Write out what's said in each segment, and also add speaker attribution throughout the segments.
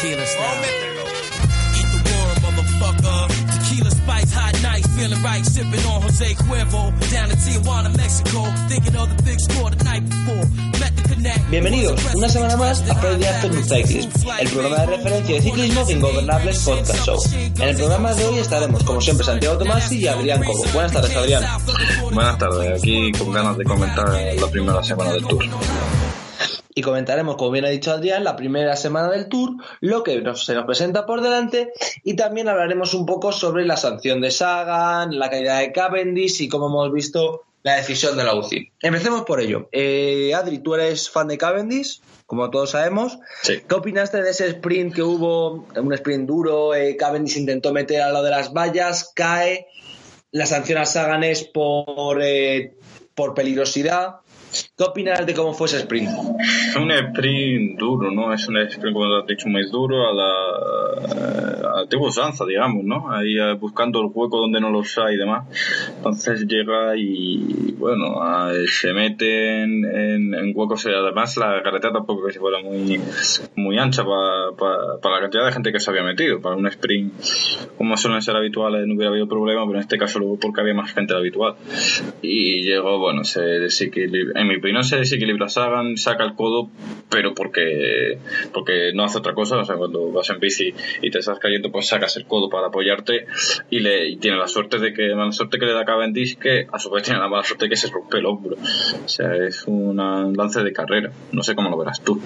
Speaker 1: Tequila style. Eat the world, motherfucker. Tequila spice, hot night, feeling right, sipping on Jose Cuervo. Down in Tijuana, Mexico, thinking of the big score the night before. Met the connect.
Speaker 2: Bienvenidos una semana más a Friday Afternoon Cycling, el programa de referencia de ciclismo de Ingobernables Podcast Show. En el programa de hoy estaremos, como siempre, Santiago Tomasi y Adrián Cobo. Buenas tardes, Adrián.
Speaker 3: Buenas tardes, aquí con ganas de comentar la primera semana del Tour.
Speaker 2: Y comentaremos, como bien ha dicho Adrián, la primera semana del Tour, lo que nos- se nos presenta por delante y también hablaremos un poco sobre la sanción de Sagan, la caída de Cavendish y, como hemos visto, la decisión de la UCI. Empecemos por ello. Eh, Adri, tú eres fan de Cavendish, como todos sabemos.
Speaker 3: Sí.
Speaker 2: ¿Qué opinaste de ese sprint que hubo? Un sprint duro, eh, Cavendish intentó meter a lo de las vallas, cae, la sanción a Sagan es por, eh, por peligrosidad. ¿Qué opinas de cómo fue ese sprint?
Speaker 3: Un sprint duro, ¿no? Es un sprint, como has dicho, muy duro a la, a la antigua usanza, digamos, ¿no? Ahí eh, buscando el hueco donde no los hay y demás. Entonces llega y, bueno, a- se mete en, en, en huecos. Además, la carretera tampoco que se fuera muy, ancha para, para, para la cantidad de gente que se había metido. Para un sprint, como suelen ser habituales, no hubiera habido problema, pero en este caso luego porque había más gente lo habitual. Y llegó, bueno, se desequilibra, en mi opinión se desequilibra Sagan, saca el codo, pero porque, porque no hace otra cosa, o sea, cuando vas en bici y te estás cayendo, pues sacas el codo para apoyarte y le y tiene la suerte de que, mala suerte que le da Cavendish, que a su vez tiene la mala suerte que se rompe el hombro. O sea, es un lance de carrera, no sé cómo lo verás tú.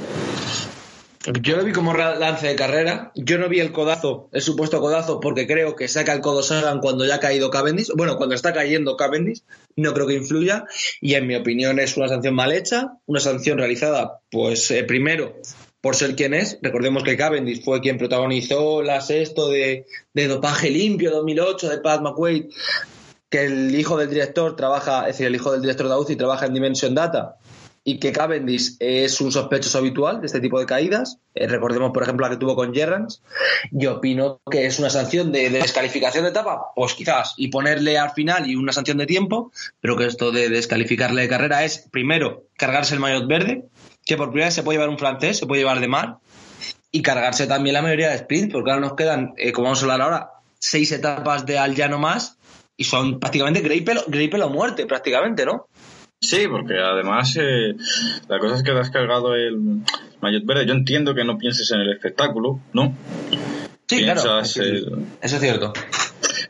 Speaker 2: Yo lo vi como lance de carrera. Yo no vi el codazo, el supuesto codazo, porque creo que saca el codo Sagan cuando ya ha caído Cavendish. Bueno, cuando está cayendo Cavendish, no creo que influya. Y en mi opinión es una sanción mal hecha, una sanción realizada, pues eh, primero por ser quien es. Recordemos que Cavendish fue quien protagonizó la sexto de, dopaje limpio 2008 de Pat McQuaid, que el hijo del director trabaja, es decir, el hijo del director de UCI trabaja en Dimension Data y que Cavendish es un sospechoso habitual de este tipo de caídas. Eh, recordemos, por ejemplo, la que tuvo con Gerrans. Yo opino que es una sanción de, de descalificación de etapa, pues quizás, y ponerle al final y una sanción de tiempo, pero que esto de descalificarle de carrera es, primero, cargarse el maillot verde, que por primera vez se puede llevar un francés, se puede llevar de mar, y cargarse también la mayoría de sprints, porque ahora nos quedan, eh, como vamos a hablar ahora, seis etapas de al llano más, y son prácticamente Greipel, Greipel o muerte, prácticamente, ¿no?
Speaker 3: Sí, porque además eh, la cosa es que te has cargado el maillot verde. Yo entiendo que no pienses en el espectáculo, ¿no?
Speaker 2: Sí, claro.
Speaker 3: Piensas, eh,
Speaker 2: Eso es cierto.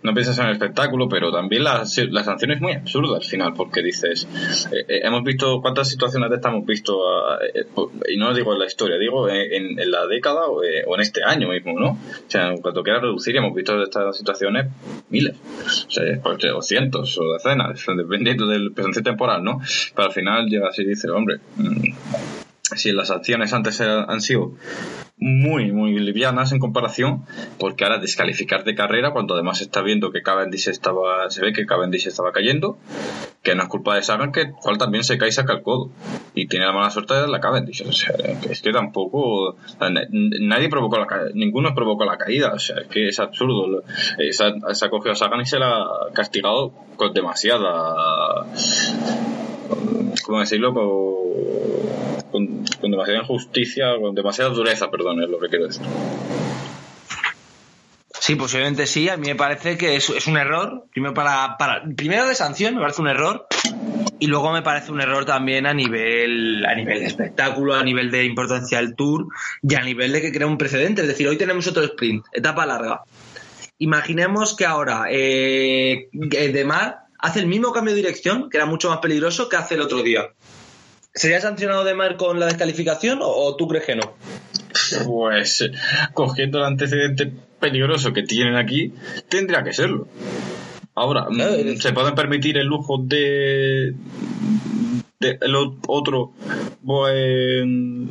Speaker 3: No piensas en el espectáculo, pero también la, sanción es muy absurda al final, porque dices, eh, eh, hemos visto cuántas situaciones de estas hemos visto, eh, y no digo en la historia, digo en, en la década o, en este año mismo, ¿no? O sea, cuando quieras reducir, hemos visto de estas situaciones miles, o sea, pues, o cientos o decenas, dependiendo del presente temporal, ¿no? Pero al final llegas y dices, hombre, mm, si las sanciones antes eran- han sido muy, muy livianas en comparación, porque ahora descalificar de carrera cuando además está viendo que Cavendish estaba, se ve que Cavendish estaba cayendo, que no es culpa de Sagan, que cual también se cae y saca el codo. Y tiene la mala suerte de la Cavendish. O sea, es que tampoco, nadie provocó la ca- ninguno provocó la caída. O sea, es que es absurdo. Se ha, se cogido Sagan y se la ha castigado con demasiada, ¿cómo decirlo? Con, con, demasiada injusticia, con demasiada dureza, perdón, es lo que quiero decir.
Speaker 2: Sí, posiblemente sí. A mí me parece que es, un error. Primero, para, para, primero de sanción me parece un error. Y luego me parece un error también a nivel, a nivel de espectáculo, a nivel de importancia del tour y a nivel de que crea un precedente. Es decir, hoy tenemos otro sprint, etapa larga. Imaginemos que ahora eh, que De Mar hace el mismo cambio de dirección, que era mucho más peligroso, que hace el otro día. ¿Sería sancionado De Mar con la descalificación o, o tú crees que no?
Speaker 3: Pues cogiendo el antecedente peligroso que tienen aquí, tendría que serlo. Ahora, mm,
Speaker 2: Claro,
Speaker 3: se pueden permitir el lujo de, de el otro buen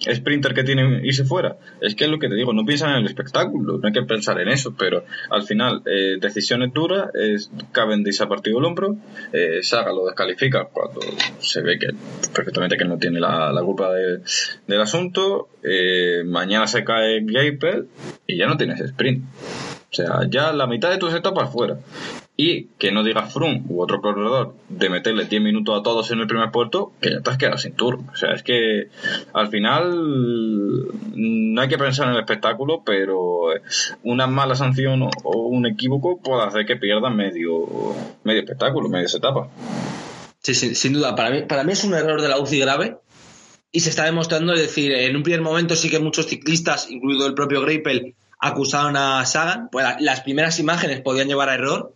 Speaker 3: sprinter que tienen irse fuera. Es que es lo que te digo, no piensan en el espectáculo, no hay que pensar en eso, pero al final, eh, decisiones duras, es Cavendish ha partido el hombro, eh, Saga lo descalifica cuando se ve que perfectamente que no tiene la, la culpa de- del asunto, eh, mañana se cae Gapel y ya no tienes sprint. O sea, ya la mitad de tus etapas fuera. Y que no diga Froome u otro corredor de meterle 10 minutos a todos en el primer puerto, que ya te has quedado sin tour. O sea, es que al final no hay que pensar en el espectáculo, pero una mala sanción o un equívoco puede hacer que pierdan medio, medio espectáculo, media etapa.
Speaker 2: Sí, sí, sin duda. Para mí, para mí es un error de la UCI grave y se está demostrando, es decir, en un primer momento sí que muchos ciclistas, incluido el propio Greipel, acusaron a Sagan. Pues las primeras imágenes podían llevar a error,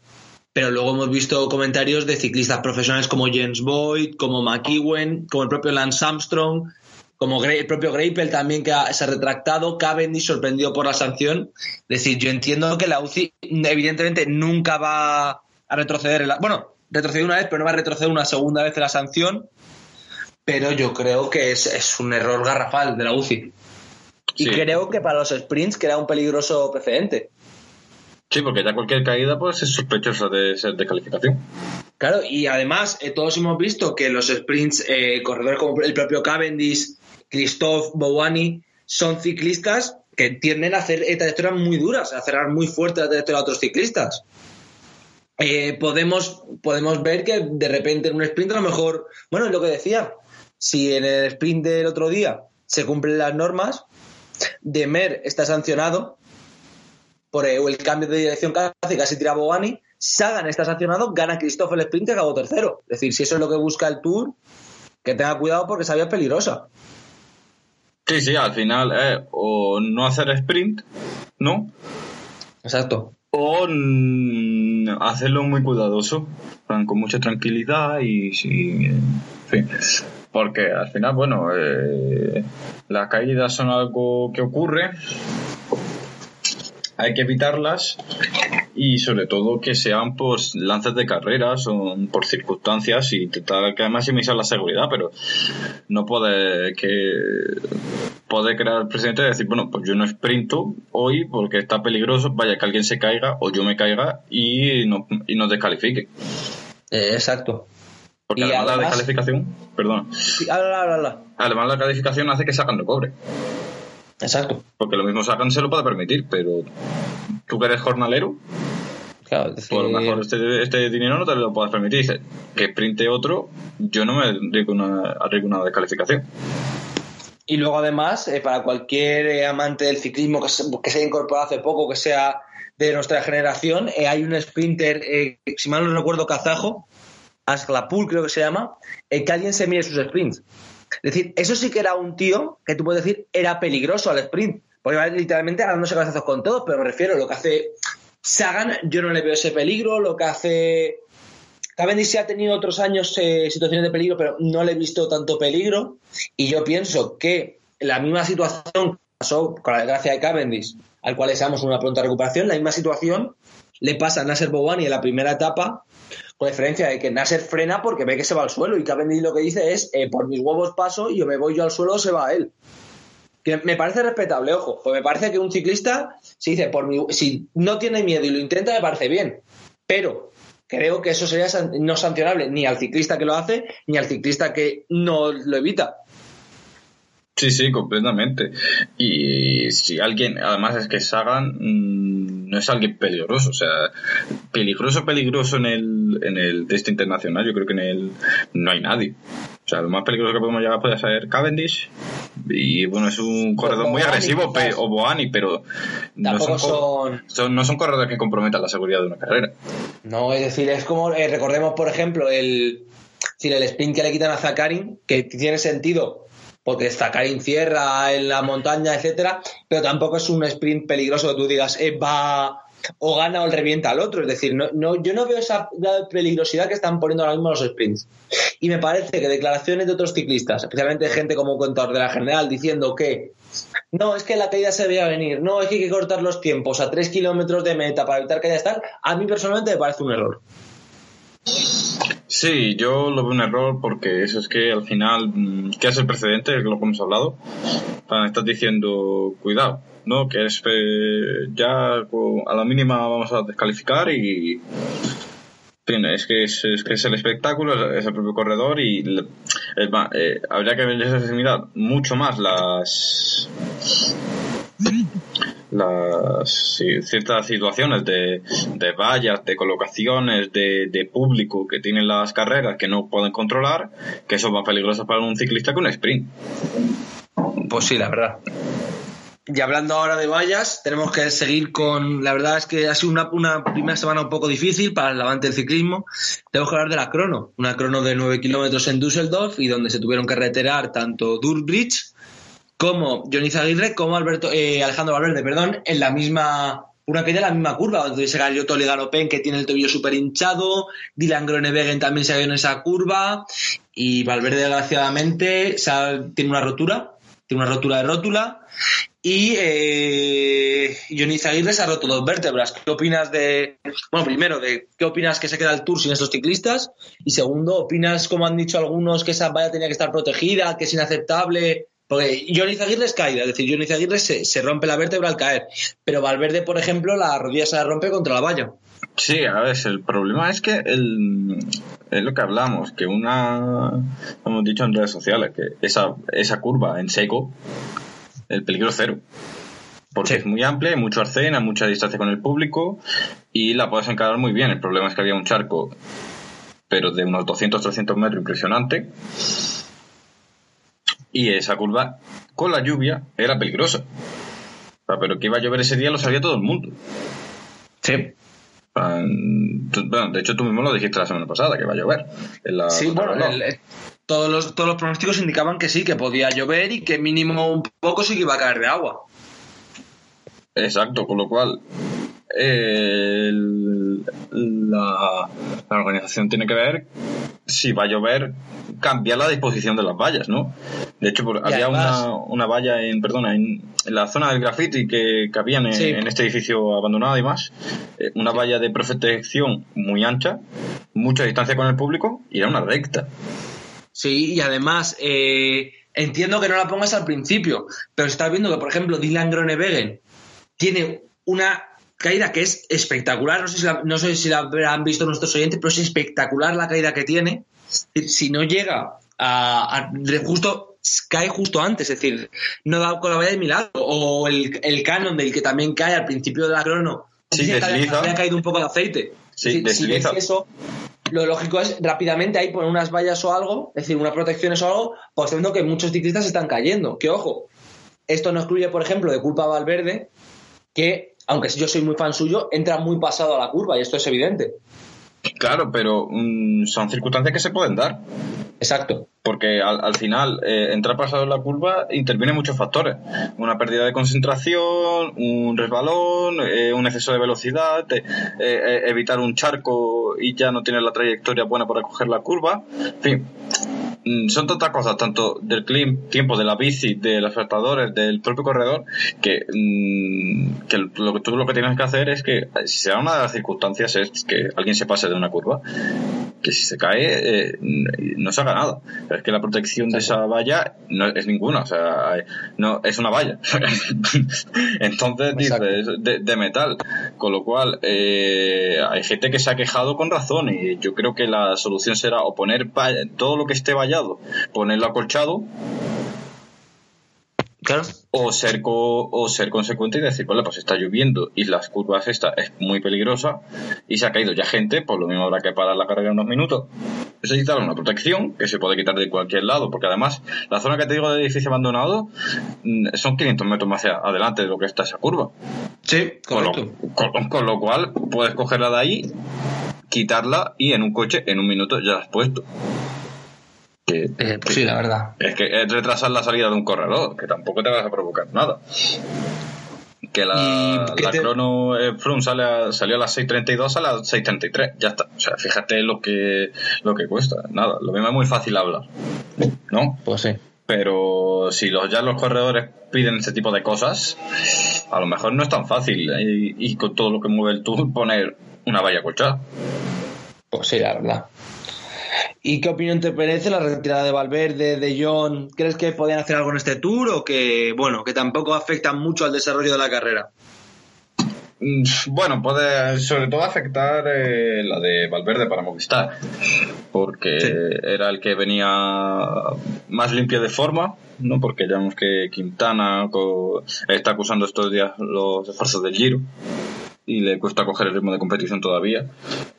Speaker 2: pero luego hemos visto comentarios de ciclistas profesionales como James Boyd, como McEwen, como el propio Lance Armstrong, como el propio Greipel también que se ha retractado, Cavendish sorprendido por la sanción. Es decir, yo entiendo que la UCI evidentemente nunca va a retroceder. bueno, retrocedió una vez, pero no va a retroceder una segunda vez en la sanción. Pero yo creo que es, un error garrafal de la UCI. Y creo que para los sprints queda un peligroso precedente.
Speaker 3: Sí, porque ya cualquier caída pues es sospechosa de ser de calificación.
Speaker 2: Claro, y además eh, todos hemos visto que los sprints, eh, corredores como el propio Cavendish, Christophe, Bouani, son ciclistas que tienden a hacer trayectorias muy duras, a cerrar muy fuerte la trayectoria a otros ciclistas. Eh, podemos, podemos ver que de repente en un sprint a lo mejor, bueno, es lo que decía, si en el sprint del otro día se cumplen las normas, Demer está sancionado por el cambio de dirección que hace casi tira Bogani, Sagan está sancionado, gana Christophe el sprint y acabó tercero. Es decir, si eso es lo que busca el Tour, que tenga cuidado porque sabía peligrosa.
Speaker 3: Sí, sí, al final, eh, o no hacer sprint, ¿no?
Speaker 2: Exacto.
Speaker 3: O hacerlo muy cuidadoso, con mucha tranquilidad y sí, en fin. Porque al final, bueno, eh, las caídas son algo que ocurre, hay que evitarlas y sobre todo que sean pues lances de carrera, son por circunstancias y intentar que maximizar la seguridad, pero no puede que puede crear el presidente y decir, bueno, pues yo no sprinto hoy porque está peligroso, vaya que alguien se caiga o yo me caiga y no, y no descalifique.
Speaker 2: Eh, exacto.
Speaker 3: Porque además, la descalificación, perdón. Además la calificación hace que sacan de cobre.
Speaker 2: Exacto.
Speaker 3: Porque lo mismo Sagan se lo puede permitir, pero tú que eres jornalero, claro, pues a lo mejor este, este, dinero no te lo puedes permitir. Dices que sprinte otro, yo no me arriesgo una, una descalificación.
Speaker 2: Y luego además, eh, para cualquier eh, amante del ciclismo que se, que se, haya incorporado hace poco, que sea de nuestra generación, eh, hay un sprinter, si mal no recuerdo, kazajo, Asklapul creo que se llama, que alguien se mire sus sprints. Es decir, eso sí que era un tío que tú puedes decir era peligroso al sprint. Porque va literalmente dándose cabezazos con todos, pero me refiero lo que hace Sagan, yo no le veo ese peligro. Lo que hace. Cavendish ha tenido otros años eh, situaciones de peligro, pero no le he visto tanto peligro. Y yo pienso que la misma situación pasó con la desgracia de Cavendish, al cual deseamos una pronta recuperación, la misma situación le pasa a Nasser Bouani en la primera etapa con diferencia de que Nasser frena porque ve que se va al suelo y Cavendish lo que dice es, eh, por mis huevos paso y yo me voy yo al suelo, se va él. Que me parece respetable, ojo, pues me parece que un ciclista, si dice, por mi, si no tiene miedo y lo intenta, me parece bien. Pero creo que eso sería no sancionable ni al ciclista que lo hace, ni al ciclista que no lo evita.
Speaker 3: Sí, sí, completamente. Y si alguien, además es que Sagan mm, no es alguien peligroso, o sea, peligroso, peligroso en el, en el test internacional, yo creo que en el no hay nadie. O sea, lo más peligroso que podemos llegar puede ser Cavendish. Y bueno, es un corredor muy agresivo, o Boani, pero no son, no son corredores que comprometan la seguridad de una carrera.
Speaker 2: No, es decir, es como, eh, recordemos, por ejemplo, el, el sprint que le quitan a Zakarin, que tiene sentido porque Zakarin cierra en la montaña, etcétera, pero tampoco es un sprint peligroso que tú digas eh, va o gana o revienta al otro. Es decir, no, no, yo no veo esa peligrosidad que están poniendo ahora mismo los sprints. Y me parece que declaraciones de otros ciclistas, especialmente gente como contador de la general, diciendo que no, es que la caída se veía venir, no, es que hay que cortar los tiempos a tres kilómetros de meta para evitar caídas tal, a mí personalmente me parece un error.
Speaker 3: Sí, yo lo veo un error porque eso es que al final, mm, ¿qué hace el precedente? Es lo que hemos hablado. Estás diciendo, cuidado, ¿no? Que es eh, ya a la mínima vamos a descalificar y. es que es, que es el espectáculo, es el propio corredor y eh, habría que mirar mucho más las las ciertas situaciones de, de vallas, de colocaciones, de, de, público que tienen las carreras que no pueden controlar, que son más peligrosas para un ciclista que un sprint.
Speaker 2: Pues sí, la verdad. Y hablando ahora de vallas, tenemos que seguir con. La verdad es que ha sido una, una, primera semana un poco difícil para el avante del ciclismo. Tenemos que hablar de la crono. Una crono de 9 kilómetros en Düsseldorf y donde se tuvieron que reiterar tanto Durbrich como Johnny Zaguirre como Alberto, eh, Alejandro Valverde, perdón, en la misma. Una caída en la misma curva, donde se cayó Toledano Pen, que tiene el tobillo súper hinchado, Dylan Gronewegen también se cayó en esa curva, y Valverde, desgraciadamente, tiene una rotura, tiene una rotura de rótula, y eh, Johnny Zaguirre se ha roto dos vértebras. ¿Qué opinas de, bueno, primero, de qué opinas que se queda el Tour sin estos ciclistas? Y segundo, ¿opinas, como han dicho algunos, que esa valla tenía que estar protegida, que es inaceptable? Porque Johnny Zaguirre es caída, es decir, Johnny Zaguirre se, se rompe la vértebra al caer, pero Valverde, por ejemplo, la rodilla se la rompe contra la valla.
Speaker 3: Sí, a ver, el problema es que el, es lo que hablamos, que una, hemos dicho en redes sociales, que esa, esa curva en seco el peligro cero. Porque es muy amplia, hay mucho arcén, hay mucha distancia con el público y la puedes encarar muy bien. El problema es que había un charco, pero de unos 200-300 metros impresionante. Y esa curva, con la lluvia, era peligrosa. Pero que iba a llover ese día lo sabía todo el mundo.
Speaker 2: Sí.
Speaker 3: Bueno, de hecho, tú mismo lo dijiste la semana pasada, que iba a llover.
Speaker 2: sí, bueno, todos los, todos los pronósticos indicaban que sí, que podía llover y que mínimo un poco sí que iba a caer de agua.
Speaker 3: Exacto, con lo cual la, organización tiene que ver si va a llover, cambiar la disposición de las vallas, ¿no? De hecho, había una, valla en, perdona, en, la zona del graffiti que, que en, en, este edificio abandonado y más, eh, una valla de protección muy ancha, mucha distancia con el público y era una recta.
Speaker 2: Sí, y además eh, entiendo que no la pongas al principio, pero estás viendo que, por ejemplo, Dylan Gronewegen tiene una caída que es espectacular. No sé si la, no sé si la han visto nuestros oyentes, pero es espectacular la caída que tiene. Si no llega a, justo cae justo antes, es decir, no da con la valla de milagro. O el, el canon del que también cae al principio de la crono.
Speaker 3: Sí, que
Speaker 2: ha caído un poco de aceite.
Speaker 3: Sí,
Speaker 2: si, ves eso, lo lógico es rápidamente ahí poner unas vallas o algo, es decir, unas protecciones o algo, pues viendo que muchos ciclistas están cayendo. Que ojo, esto no excluye, por ejemplo, de culpa a Valverde, que, aunque yo soy muy fan suyo, entra muy pasado a la curva y esto es evidente.
Speaker 3: Claro, pero mm, son circunstancias que se pueden dar.
Speaker 2: Exacto.
Speaker 3: Porque al, final, eh, entrar pasado en la curva interviene muchos factores. Una pérdida de concentración, un resbalón, eh, un exceso de velocidad, eh, evitar un charco y ya no tienes la trayectoria buena para coger la curva. En fin, Mm, son tantas cosas, tanto del tiempo de la bici, de los espectadores, del propio corredor, que, mm, que lo tú lo que tienes que hacer es que, si se da una de las circunstancias, es que alguien se pase de una curva, que si se cae, eh, no se haga nada. Es que la protección de esa valla no es ninguna, o sea, no, es una valla. Entonces, dices, de, de, metal. Con lo cual, eh, hay gente que se ha quejado con razón y yo creo que la solución será o poner todo lo que esté vallado ponerlo acolchado. O ser, o ser consecuente y decir, vale, pues está lloviendo y las curvas esta es muy peligrosa y se ha caído ya gente, por lo mismo habrá que parar la carrera unos minutos. Necesitar una protección que se puede quitar de cualquier lado, porque además la zona que te digo de edificio abandonado mm, son 500 metros más adelante de lo que está esa curva.
Speaker 2: Sí,
Speaker 3: correcto. con lo cual puedes cogerla de ahí, quitarla y en un coche en un minuto ya la has puesto.
Speaker 2: Eh, pues sí, la verdad.
Speaker 3: Es que es retrasar la salida de un corredor, que tampoco te vas a provocar nada. Que la, la crono eh, Froome sale salió a las 6.32 a las 6.33, ya está. O sea, fíjate lo que, lo que cuesta. Nada, lo mismo es muy fácil hablar. ¿No?
Speaker 2: Pues sí.
Speaker 3: Pero si los, ya los corredores piden ese tipo de cosas, a lo mejor no es tan fácil. Y, y con todo lo que mueve el tour, poner una valla colchada.
Speaker 2: Pues sí, la verdad. ¿Y qué opinión te merece la retirada de Valverde, de John? ¿Crees que podían hacer algo en este tour o que, bueno, que tampoco afectan mucho al desarrollo de la carrera?
Speaker 3: Mm, bueno, puede sobre todo afectar eh, la de Valverde para Movistar, porque era el que venía más limpio de forma, ¿no? Porque ya vemos que Quintana está acusando estos días los esfuerzos del Giro y le cuesta coger el ritmo de competición todavía.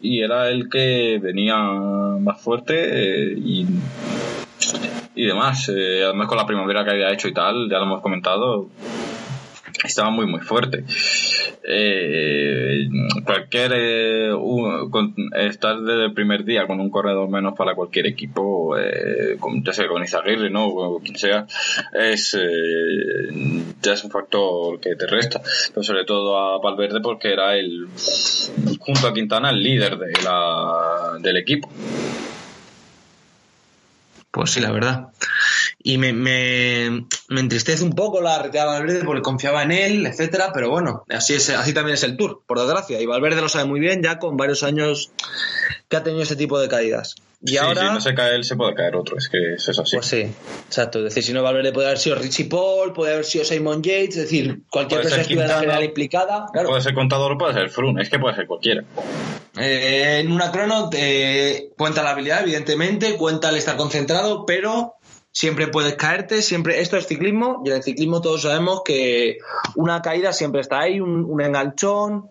Speaker 3: Y era el que venía más fuerte eh, y, y demás. Eh, además con la primavera que había hecho y tal, ya lo hemos comentado, estaba muy muy fuerte. Eh, cualquier eh, estar desde el primer día con un corredor menos para cualquier equipo, eh, ya sea con Izaguirre, ¿no? o quien sea, es eh, ya es un factor que te resta. Pero sobre todo a Valverde porque era el junto a Quintana el líder de la, del equipo.
Speaker 2: Pues sí, la verdad. Y me, me, me entristece un poco la retirada de Valverde porque confiaba en él, etcétera, pero bueno, así es, así también es el Tour, por desgracia. Y Valverde lo sabe muy bien, ya con varios años que ha tenido ese tipo de caídas. Y ahora,
Speaker 3: si no se cae él, se puede caer otro, es que eso es así.
Speaker 2: Pues sí, exacto. Es decir, si no, Valverde puede haber sido Richie Paul, puede haber sido Simon Yates, es decir, cualquier persona que estuviera general implicada. Claro.
Speaker 3: Puede ser contador, puede ser Frun, es que puede ser cualquiera.
Speaker 2: Eh, en una crono eh, cuenta la habilidad, evidentemente, cuenta el estar concentrado, pero siempre puedes caerte, siempre esto es ciclismo y en el ciclismo todos sabemos que una caída siempre está ahí, un, enganchón.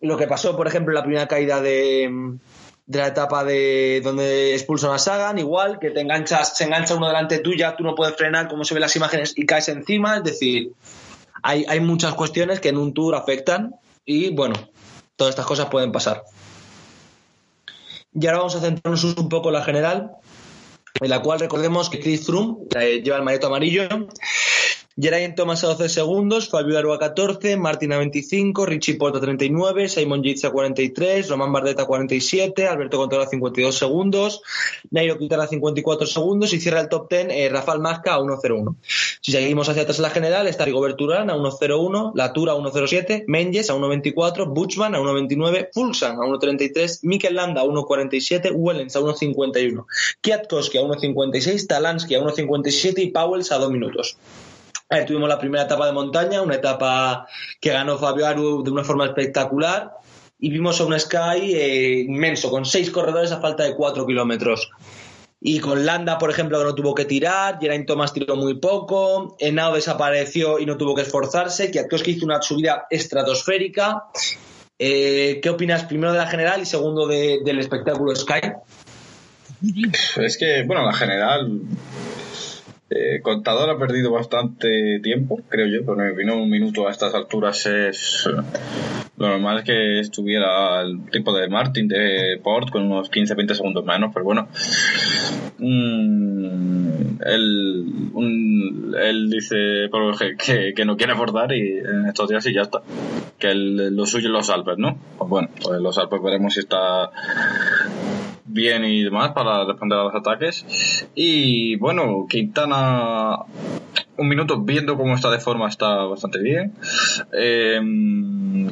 Speaker 2: Lo que pasó, por ejemplo, en la primera caída de, de la etapa de donde expulsan a Sagan, igual que te enganchas, se engancha uno delante tuya, tú no puedes frenar como se ven las imágenes y caes encima, es decir, hay, hay muchas cuestiones que en un tour afectan y bueno, todas estas cosas pueden pasar. Y ahora vamos a centrarnos un poco en la general, en la cual recordemos que Chris Froome eh, lleva el maneto amarillo Geraint Thomas a 12 segundos, Fabio Aru a 14, Martin a 25, Richie Porta a 39, Simon Yates a 43, Román Bardet a 47, Alberto Contreras a 52 segundos, Nairo Quintana a 54 segundos y cierra el top 10 eh, Rafael Masca a 1.01. Si seguimos hacia atrás en la general, está Rigobert Urán a 1.01, Latour a 1.07, Menges a 1.24, Butchman a 1.29, Fulsan a 1.33, Mikel Landa a 1.47, Wellens a 1.51, Kwiatkowski a 1.56, Talansky a 1.57 y Powells a 2 minutos tuvimos la primera etapa de montaña, una etapa que ganó Fabio Aru de una forma espectacular y vimos a un Sky eh, inmenso, con seis corredores a falta de cuatro kilómetros. Y con Landa, por ejemplo, que no tuvo que tirar, Geraint Thomas tiró muy poco, Enao desapareció y no tuvo que esforzarse, que hizo una subida estratosférica. Eh, ¿Qué opinas primero de la general y segundo del espectáculo Sky?
Speaker 3: Es que, bueno, la general eh, Contador ha perdido bastante tiempo, creo yo, pero vino un minuto a estas alturas es eh, lo normal que estuviera el tipo de Martin de Port con unos 15-20 segundos menos, pero bueno. Mm, él, dice que, no quiere abordar y en estos días y ya está. Que lo suyo es los Alpes, ¿no? Pues bueno, pues los Alpes veremos si está bien y demás para responder a los ataques. Y bueno, Quintana, un minuto viendo cómo está de forma, está bastante bien. Eh,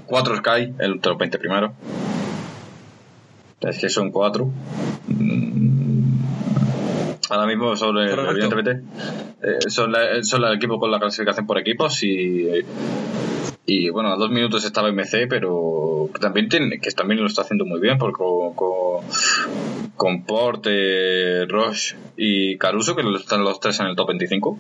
Speaker 3: cuatro Sky, el top 20 primero. Es que son cuatro. Mm, ahora mismo sobre, evidentemente, eh, son, son el equipo con la clasificación por equipos y y bueno, a dos minutos estaba MC, pero también tiene, que también lo está haciendo muy bien, porque con, con, Porte, Roche y Caruso, que están los tres en el top 25.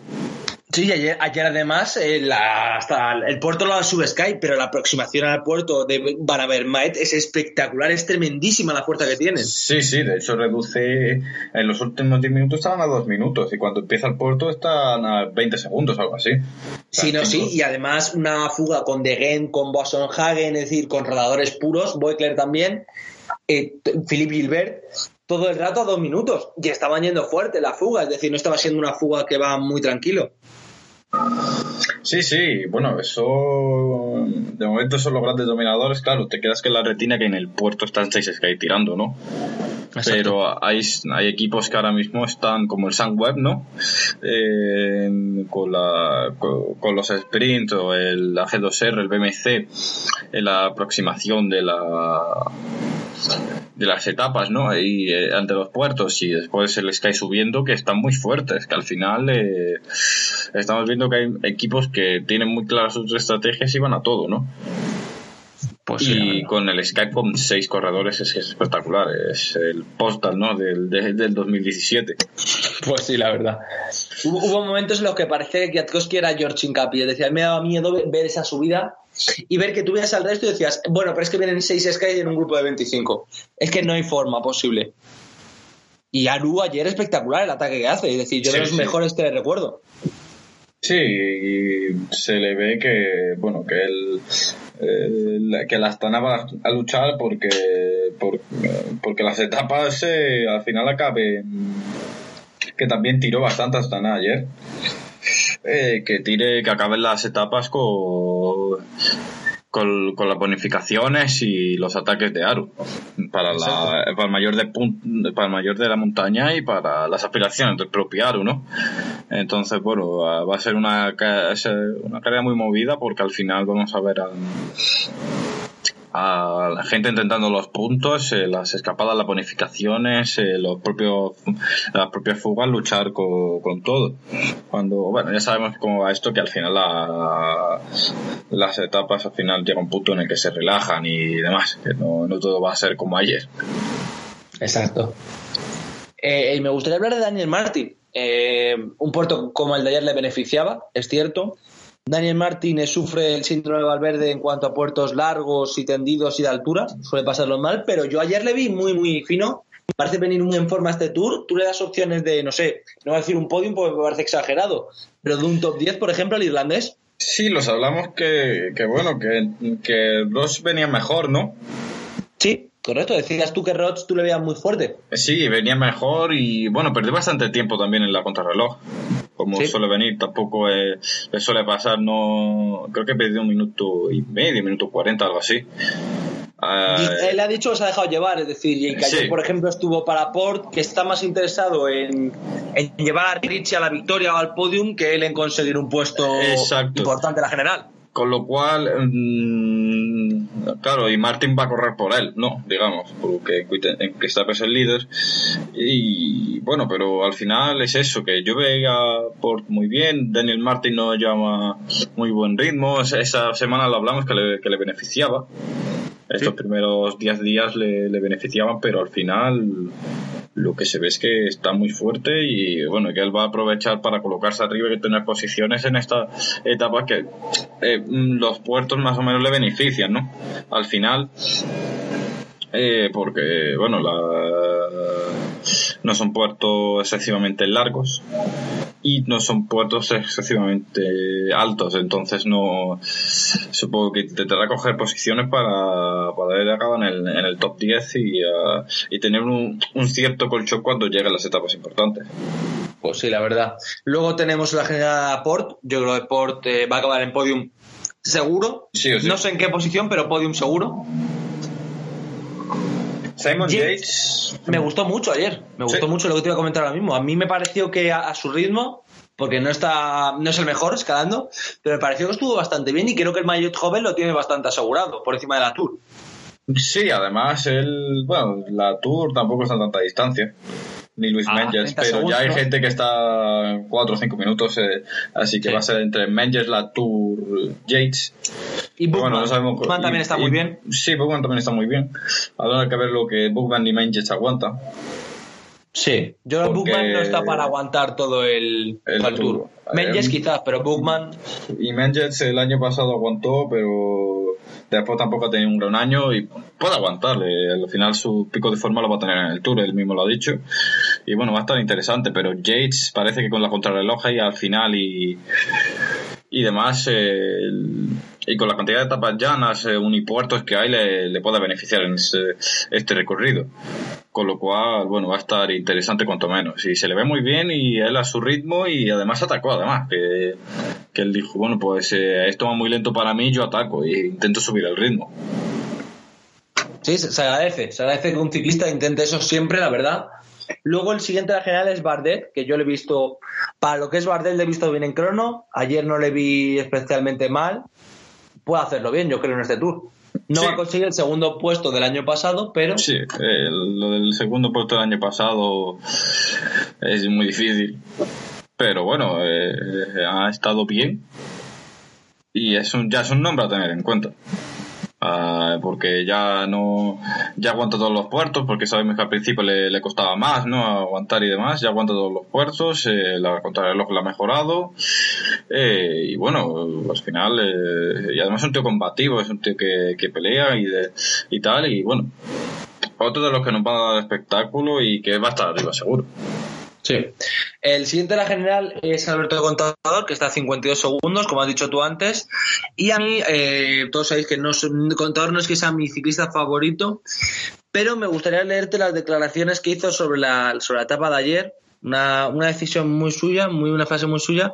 Speaker 2: Sí, ayer, ayer además eh, la, hasta el puerto lo sube Sky, pero la aproximación al puerto de Banabermaet es espectacular, es tremendísima la fuerza que tienen.
Speaker 3: Sí, sí, de hecho reduce, en los últimos 10 minutos estaban a 2 minutos y cuando empieza el puerto están a 20 segundos, algo así.
Speaker 2: sí, no, sí, y además una fuga con Degen, con Boasson Hagen, es decir, con rodadores puros, Boekler también, eh, Philippe Gilbert, todo el rato a 2 minutos y estaban yendo fuerte la fuga, es decir, no estaba siendo una fuga que va muy tranquilo.
Speaker 3: Sí, sí, bueno, eso de momento son los grandes dominadores, claro, te quedas que la retina que en el puerto están 6 Sky tirando, ¿no? Pero hay, hay equipos que ahora mismo están como el Sunweb, ¿no? Eh, con, la, con, los sprints o el AG2R, el BMC, en la aproximación de la de las etapas, ¿no? Ahí eh, ante los puertos y después el Sky subiendo que están muy fuertes, que al final eh, estamos viendo que hay equipos que tienen muy claras sus estrategias y van a todo, ¿no?
Speaker 2: Pues sí,
Speaker 3: y
Speaker 2: verdad.
Speaker 3: con el Skype con seis corredores es, es espectacular. Es el postal, ¿no? Del, de- del 2017.
Speaker 2: Pues sí, la verdad. Hubo, hubo momentos en los que parecía que Kwiatkowski era George Incapi. Es decir, a mí me daba miedo ve- ver esa subida y ver que tú veías al resto y decías, bueno, pero es que vienen 6 Sky en un grupo de 25. Es que no hay forma posible. Y Aru ayer espectacular el ataque que hace. Es decir, yo
Speaker 3: Sí,
Speaker 2: de los
Speaker 3: sí.
Speaker 2: mejores que le recuerdo.
Speaker 3: Sí, se le ve que, bueno, que él, eh, que la Astana va a luchar porque, por- porque las etapas eh, al final acaben, que también tiró bastante Astana ayer, eh, que tire, que acaben las etapas con, con, con las bonificaciones y los ataques de Aru para, la, para el mayor de pun- para el mayor de la montaña y para las aspiraciones del propio Aru, ¿no? Entonces, bueno, va a ser una, una carrera muy movida porque al final vamos a ver a, a la gente intentando los puntos, eh, las escapadas, las bonificaciones, eh, los propios, las propias fugas, luchar con, con todo. Cuando, bueno, ya sabemos cómo va esto, que al final la- las etapas al final llega un punto en el que se relajan y demás, que no, no todo va a ser como ayer.
Speaker 2: Exacto. Eh, me gustaría hablar de Daniel Martin. Eh, un puerto como el de ayer le beneficiaba, es cierto. Daniel Martin eh, sufre el síndrome de Valverde en cuanto a puertos largos y tendidos y de altura, suele pasarlo mal, pero yo ayer le vi muy, muy fino. Parece venir muy en forma este tour. Tú le das opciones de, no sé, no voy a decir un podium porque me parece exagerado, pero de un top 10, por ejemplo, al irlandés.
Speaker 3: Sí, los hablamos que, que bueno, que, que Ross venía mejor, ¿no?
Speaker 2: Sí, correcto. Decías tú que Rods tú le veías muy fuerte.
Speaker 3: Sí, venía mejor y bueno, perdió bastante tiempo también en la contrarreloj. Como
Speaker 2: Sí.
Speaker 3: suele venir, tampoco eh, le suele pasar, no. Creo que perdió un minuto y medio, minuto cuarenta, algo así.
Speaker 2: Dice- Él ha dicho que se ha dejado llevar, es decir, y que ayer,
Speaker 3: Sí.
Speaker 2: por ejemplo, estuvo para Port, que está más interesado en, en llevar a Richie a la victoria o al podium que él en conseguir un puesto
Speaker 3: Exacto.
Speaker 2: importante en la general.
Speaker 3: Con lo cual, mm, claro, y Martin va a correr por él, ¿no? Digamos, porque en Christopher es el líder. Y bueno, pero al final es eso, que yo veía por muy bien, Daniel Martin no lleva muy buen ritmo, esa semana lo hablamos que le, que le beneficiaba. Estos
Speaker 2: Sí.
Speaker 3: primeros 10 días le, le beneficiaban, pero al final lo que se ve es que está muy fuerte y bueno, que él va a aprovechar para colocarse arriba y tener posiciones en esta etapa que eh, mm, los puertos más o menos le benefician, ¿no? Al final, eh, porque bueno, la, no son puertos excesivamente largos y no son puertos excesivamente altos, entonces no supongo que intentará coger posiciones para poder acabar en el, en el top 10 y, ah, y tener un, un cierto colchón cuando lleguen las etapas importantes.
Speaker 2: Pues sí, la verdad. Luego tenemos la general a Port. Yo creo que Port eh, va a acabar en podium seguro.
Speaker 3: Sí o sí.
Speaker 2: No sé en qué posición, pero podium seguro.
Speaker 3: Simon
Speaker 2: Yates. Me gustó mucho ayer. Me gustó
Speaker 3: Sí.
Speaker 2: mucho lo que te iba a comentar ahora mismo. A mí me pareció que a, a su ritmo, porque no está, no es el mejor escalando, pero me pareció que estuvo bastante bien y creo que el Mayotte joven lo tiene bastante asegurado por encima de la Tour.
Speaker 3: Sí, además él, bueno, la Tour tampoco está a tanta distancia, ni Luis
Speaker 2: Ah,
Speaker 3: Menges,
Speaker 2: 30
Speaker 3: pero
Speaker 2: segundos,
Speaker 3: ya hay gente que está 4 o 5 minutos, eh, así que
Speaker 2: Sí.
Speaker 3: va a ser entre Menges, la Tour, Yates.
Speaker 2: Y Bookman,
Speaker 3: Bueno, no sabemos-
Speaker 2: Bookman también
Speaker 3: y-
Speaker 2: está
Speaker 3: y-
Speaker 2: muy bien.
Speaker 3: Sí, Bookman también está muy bien. Habrá que ver lo que Bookman y Menges aguantan.
Speaker 2: Sí, yo
Speaker 3: Porque-
Speaker 2: Bookman no está para aguantar todo el,
Speaker 3: el Tour.
Speaker 2: Tour. Menges
Speaker 3: Eh,
Speaker 2: quizás, pero Bookman
Speaker 3: Y Menges el año pasado aguantó, pero después tampoco ha tenido un gran año y puede aguantarle. Al final su pico de forma lo va a tener en el Tour, él mismo lo ha dicho. Y bueno, va a estar interesante, pero Yates parece que con la contrarreloj y al final y, y demás, eh, y con la cantidad de etapas llanas, eh, unipuertos que hay, le, le puede beneficiar en ese- este recorrido. Con lo cual, bueno, va a estar interesante cuanto menos. Y se le ve muy bien y él a su ritmo y además atacó, además. Que, que él dijo, bueno, pues eh, esto va muy lento para mí, yo ataco y intento subir el ritmo.
Speaker 2: Sí, se agradece. Se agradece que un ciclista intente eso siempre, la verdad. Luego el siguiente de la general es Bardet, que yo le he visto, para lo que es Bardet le he visto bien en crono. Ayer no le vi especialmente mal. Puede hacerlo bien, yo creo, en este tour. No
Speaker 3: Sí.
Speaker 2: va a conseguir el segundo puesto del año pasado, pero
Speaker 3: Sí, eh, lo del segundo puesto del año pasado es muy difícil. Pero bueno, eh, ha estado bien. Y es un, ya es un nombre a tener en cuenta. Ah, porque ya no ya aguanta todos los puertos porque sabemos que al principio le, le costaba más no aguantar y demás ya aguanta todos los puertos eh, la contrarreloj la ha mejorado eh, y bueno al final eh, y además es un tío combativo es un tío que, que pelea y de, y tal y bueno otro de los que nos va a dar espectáculo y que va a estar arriba seguro
Speaker 2: Sí. El siguiente de la general es Alberto Contador, que está a 52 segundos, como has dicho tú antes. Y a mí, eh, todos sabéis que no Contador no es que sea mi ciclista favorito, pero me gustaría leerte las declaraciones que hizo sobre la, sobre la etapa de ayer. Una, una decisión muy suya, muy una frase muy suya.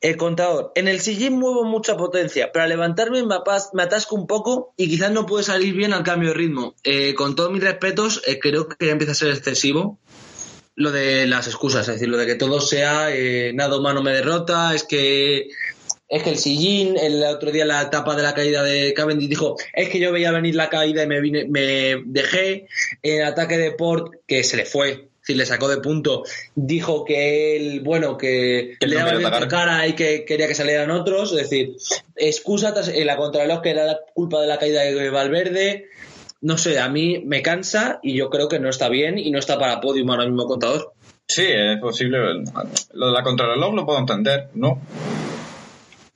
Speaker 2: El contador, en el sillín muevo mucha potencia, pero al levantarme me, me atasco un poco y quizás no puede salir bien al cambio de ritmo. Eh, con todos mis respetos, eh, creo que ya empieza a ser excesivo lo de las excusas, es decir, lo de que todo sea eh, nada humano me derrota, es que es que el sillín, el otro día la etapa de la caída de Cavendish dijo, es que yo veía venir la caída y me vine, me dejé, el ataque de Port, que se le fue, si le sacó de punto, dijo que él, bueno, que, le daba bien la cara y que quería que salieran otros, es decir, excusa en la contrarreloj que era la culpa de la caída de Valverde, no sé, a mí me cansa y yo creo que no está bien y no está para podium ahora mismo contador.
Speaker 3: Sí, es posible. Lo de la contrarreloj lo puedo entender, ¿no?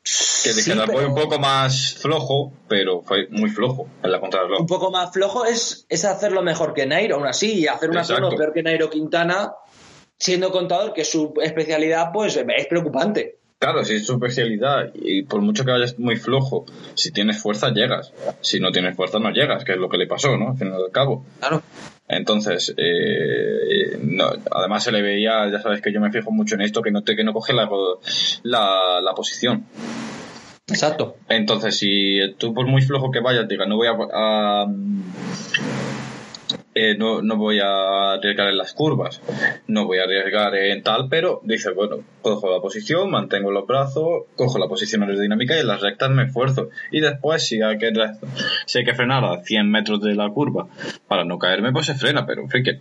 Speaker 3: Que sí, un poco más flojo, pero fue muy flojo en la contrarreloj.
Speaker 2: Un poco más flojo es, es hacerlo mejor que Nairo, aún así, y hacer una zona peor que Nairo Quintana, siendo contador, que su especialidad, pues es preocupante.
Speaker 3: Claro, si es tu especialidad y por mucho que vayas muy flojo, si tienes fuerza llegas. Si no tienes fuerza no llegas, que es lo que le pasó, ¿no? Al final del cabo.
Speaker 2: Claro.
Speaker 3: Entonces, eh, no, además se le veía, ya sabes que yo me fijo mucho en esto, que no, te, que no coge la, la, la posición.
Speaker 2: Exacto.
Speaker 3: Entonces, si tú por muy flojo que vayas, digas, no voy a, a eh, no, no voy a arriesgar en las curvas, no voy a arriesgar en tal, pero dice, bueno, cojo la posición, mantengo los brazos, cojo la posición aerodinámica y en las rectas me esfuerzo. Y después, si hay que, si hay que frenar a 100 metros de la curva para no caerme, pues se frena, pero en fin, que,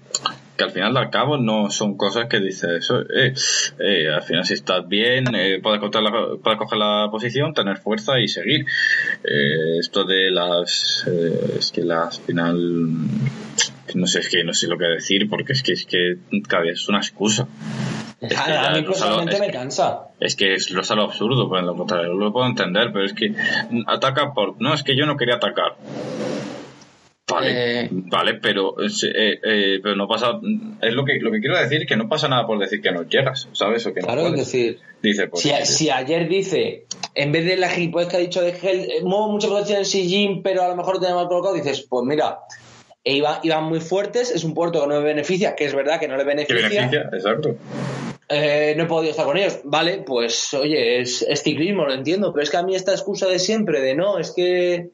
Speaker 3: que al final al cabo no son cosas que dices, eh, eh, al final si estás bien, eh, puedes, la, puedes coger la posición, tener fuerza y seguir. Eh, esto de las, es que las final no sé, es que no sé lo que decir porque es que, es que cada vez es una excusa.
Speaker 2: a mí personalmente me cansa.
Speaker 3: Es que es lo, es lo absurdo, por lo contrario, lo puedo entender, pero es que ataca por... No, es que yo no quería atacar. Vale, eh, vale, pero, eh, eh, pero no pasa. Es lo que lo que quiero decir que no pasa nada por decir que no llegas, ¿sabes? O que no
Speaker 2: claro, es decir,
Speaker 3: dice, pues,
Speaker 2: si, ayer dice, en vez de la gilipollas que ha dicho de gel, muevo mucha potencia en Sijin, pero a lo mejor lo tenía mal colocado, dices, pues mira, e iban, muy fuertes, es un puerto que no me beneficia, que es verdad que no le beneficia.
Speaker 3: beneficia? Exacto.
Speaker 2: no he podido estar con ellos. Vale, pues oye, es, es, ciclismo, lo entiendo, pero es que a mí esta excusa de siempre, de no, es que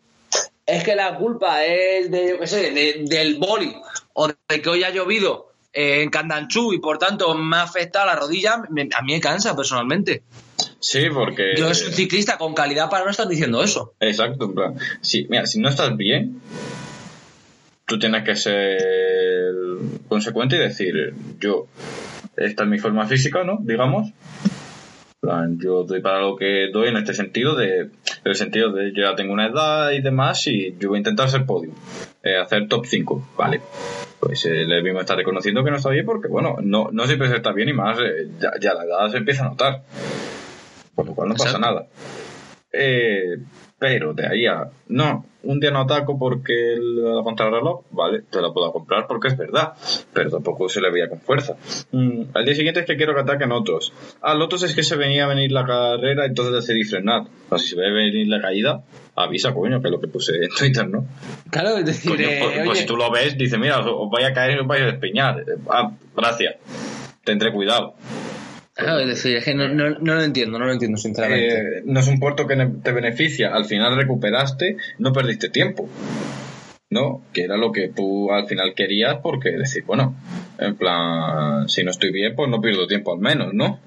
Speaker 2: es que la culpa es de, yo qué sé, del boli o de que hoy ha llovido en Candanchú y por tanto me ha afectado la rodilla, a mí me cansa personalmente.
Speaker 3: Sí, porque.
Speaker 2: Yo soy un ciclista con calidad para no estar diciendo eso.
Speaker 3: Exacto, en plan. Sí, mira, si no estás bien, tú tienes que ser consecuente y decir, yo, esta es mi forma física, ¿no? Digamos, yo doy para lo que doy en este sentido, de, en el sentido de yo ya tengo una edad y demás y yo voy a intentar ser podio, eh, hacer top 5, ¿vale? Pues eh, el mismo está reconociendo que no está bien porque, bueno, no, no siempre se está bien y más, eh, ya, la edad se empieza a notar, por lo cual no pasa nada. Eh, pero de ahí a, no, un día no ataco porque la contrarreloj, vale, te la puedo comprar porque es verdad, pero tampoco se le veía con fuerza. Mm, al día siguiente es que quiero que ataquen otros. Al otros es que se venía a venir la carrera, entonces decidí frenar. O sea, si se ve venir la caída, avisa, coño, que es lo que puse en Twitter, ¿no?
Speaker 2: Claro, es decir,
Speaker 3: pues,
Speaker 2: eh,
Speaker 3: pues, si tú lo ves, dice, mira, os voy a caer y os vais a despeñar. Ah, gracias. Tendré cuidado.
Speaker 2: Es que no, no, no, lo entiendo, no lo entiendo, sinceramente.
Speaker 3: Eh, no es un puerto que te beneficia, al final recuperaste, no perdiste tiempo. ¿No? Que era lo que tú al final querías, porque decir, bueno, en plan, si no estoy bien, pues no pierdo tiempo al menos, ¿no?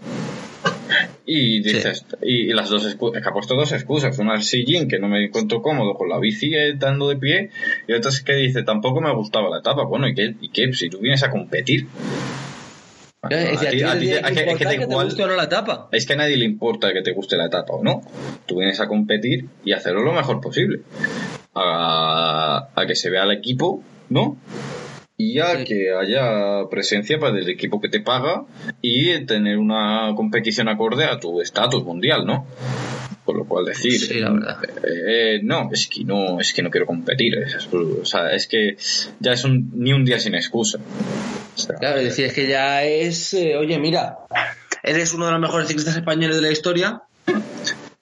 Speaker 3: Y dices, y, las dos excusas, que ha puesto dos excusas, una es Jin, que no me encuentro cómodo con la bici estando de pie, y otra es que dice, tampoco me gustaba la etapa. Bueno, ¿y qué? ¿Y qué? Si tú vienes a competir,
Speaker 2: es que a te guste o no la etapa.
Speaker 3: Es que a nadie le importa que te guste la etapa o no. Tú vienes a competir y hacerlo lo mejor posible. a, a que se vea el equipo, ¿no? y a que haya presencia para el equipo que te paga y tener una competición acorde a tu estatus mundial, ¿no? Por lo cual decir,
Speaker 2: Sí, la verdad.
Speaker 3: eh, no, es que no, es que no quiero competir, es, o sea, es que ya es un, ni un día sin excusa.
Speaker 2: Claro, es decir, es que ya es, eh, oye, mira, eres uno de los mejores ciclistas españoles de la historia,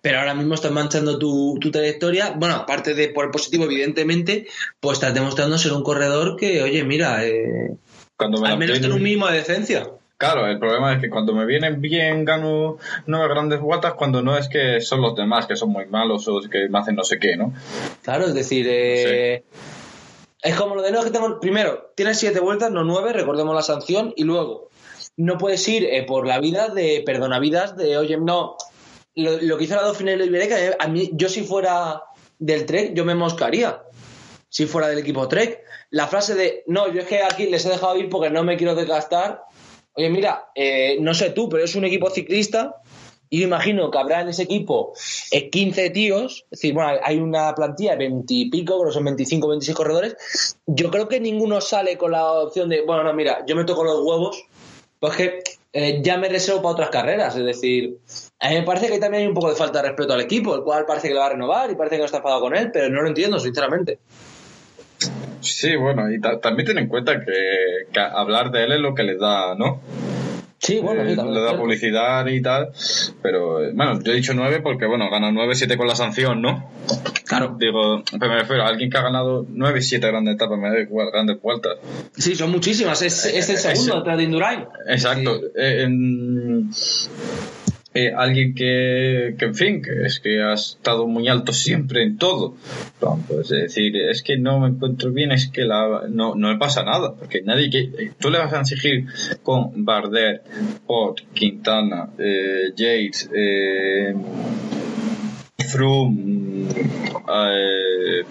Speaker 2: pero ahora mismo estás manchando tu, tu trayectoria. Bueno, aparte de por el positivo, evidentemente, pues estás demostrando ser un corredor que, oye, mira, eh,
Speaker 3: cuando me
Speaker 2: al menos tener un mínimo de decencia.
Speaker 3: Claro, el problema es que cuando me vienen bien gano nueve grandes vueltas, cuando no es que son los demás que son muy malos o que me hacen no sé qué, ¿no?
Speaker 2: Claro, es decir, eh, es como lo de no es que tengo. Primero, tienes siete vueltas, no nueve, recordemos la sanción, y luego no puedes ir eh, por la vida de perdonavidas de, oye, no, lo, que hizo la Dauphiné y Iberica, eh, a mí, yo si fuera del Trek, yo me moscaría. Si fuera del equipo Trek. La frase de, no, yo es que aquí les he dejado ir porque no me quiero desgastar. Oye, mira, eh, no sé tú, pero es un equipo ciclista y yo imagino que habrá en ese equipo eh, 15 tíos, es decir, bueno, hay una plantilla de 20 y pico, que son 25 26 corredores. Yo creo que ninguno sale con la opción de, bueno, no, mira, yo me toco los huevos, pues que eh, ya me reservo para otras carreras. Es decir, a mí me parece que también hay un poco de falta de respeto al equipo, el cual parece que le va a renovar y parece que no está enfadado con él, pero no lo entiendo, sinceramente.
Speaker 3: Sí, bueno, y ta- también ten en cuenta que, que hablar de él es lo que les da, ¿no?
Speaker 2: Sí, bueno,
Speaker 3: Eh,
Speaker 2: sí, también
Speaker 3: le
Speaker 2: es
Speaker 3: da publicidad y tal, pero eh, bueno, yo he dicho nueve porque, bueno, gana nueve, siete con la sanción, ¿no?
Speaker 2: Claro.
Speaker 3: Digo, pero me refiero a alguien que ha ganado nueve, siete grandes etapas, me da igual, grandes vueltas.
Speaker 2: Sí, son muchísimas. Es, es el
Speaker 3: Eh,
Speaker 2: segundo detrás de Indurain.
Speaker 3: Exacto.
Speaker 2: Sí.
Speaker 3: Eh, en- eh, alguien que, que, en fin, que es que ha estado muy alto siempre en todo. Pues es decir, es que no me encuentro bien, es que la, no, no le pasa nada, porque nadie que. eh, Tú le vas a exigir con Bardet, Pot, Quintana, eh, Yates, eh, Froome, eh,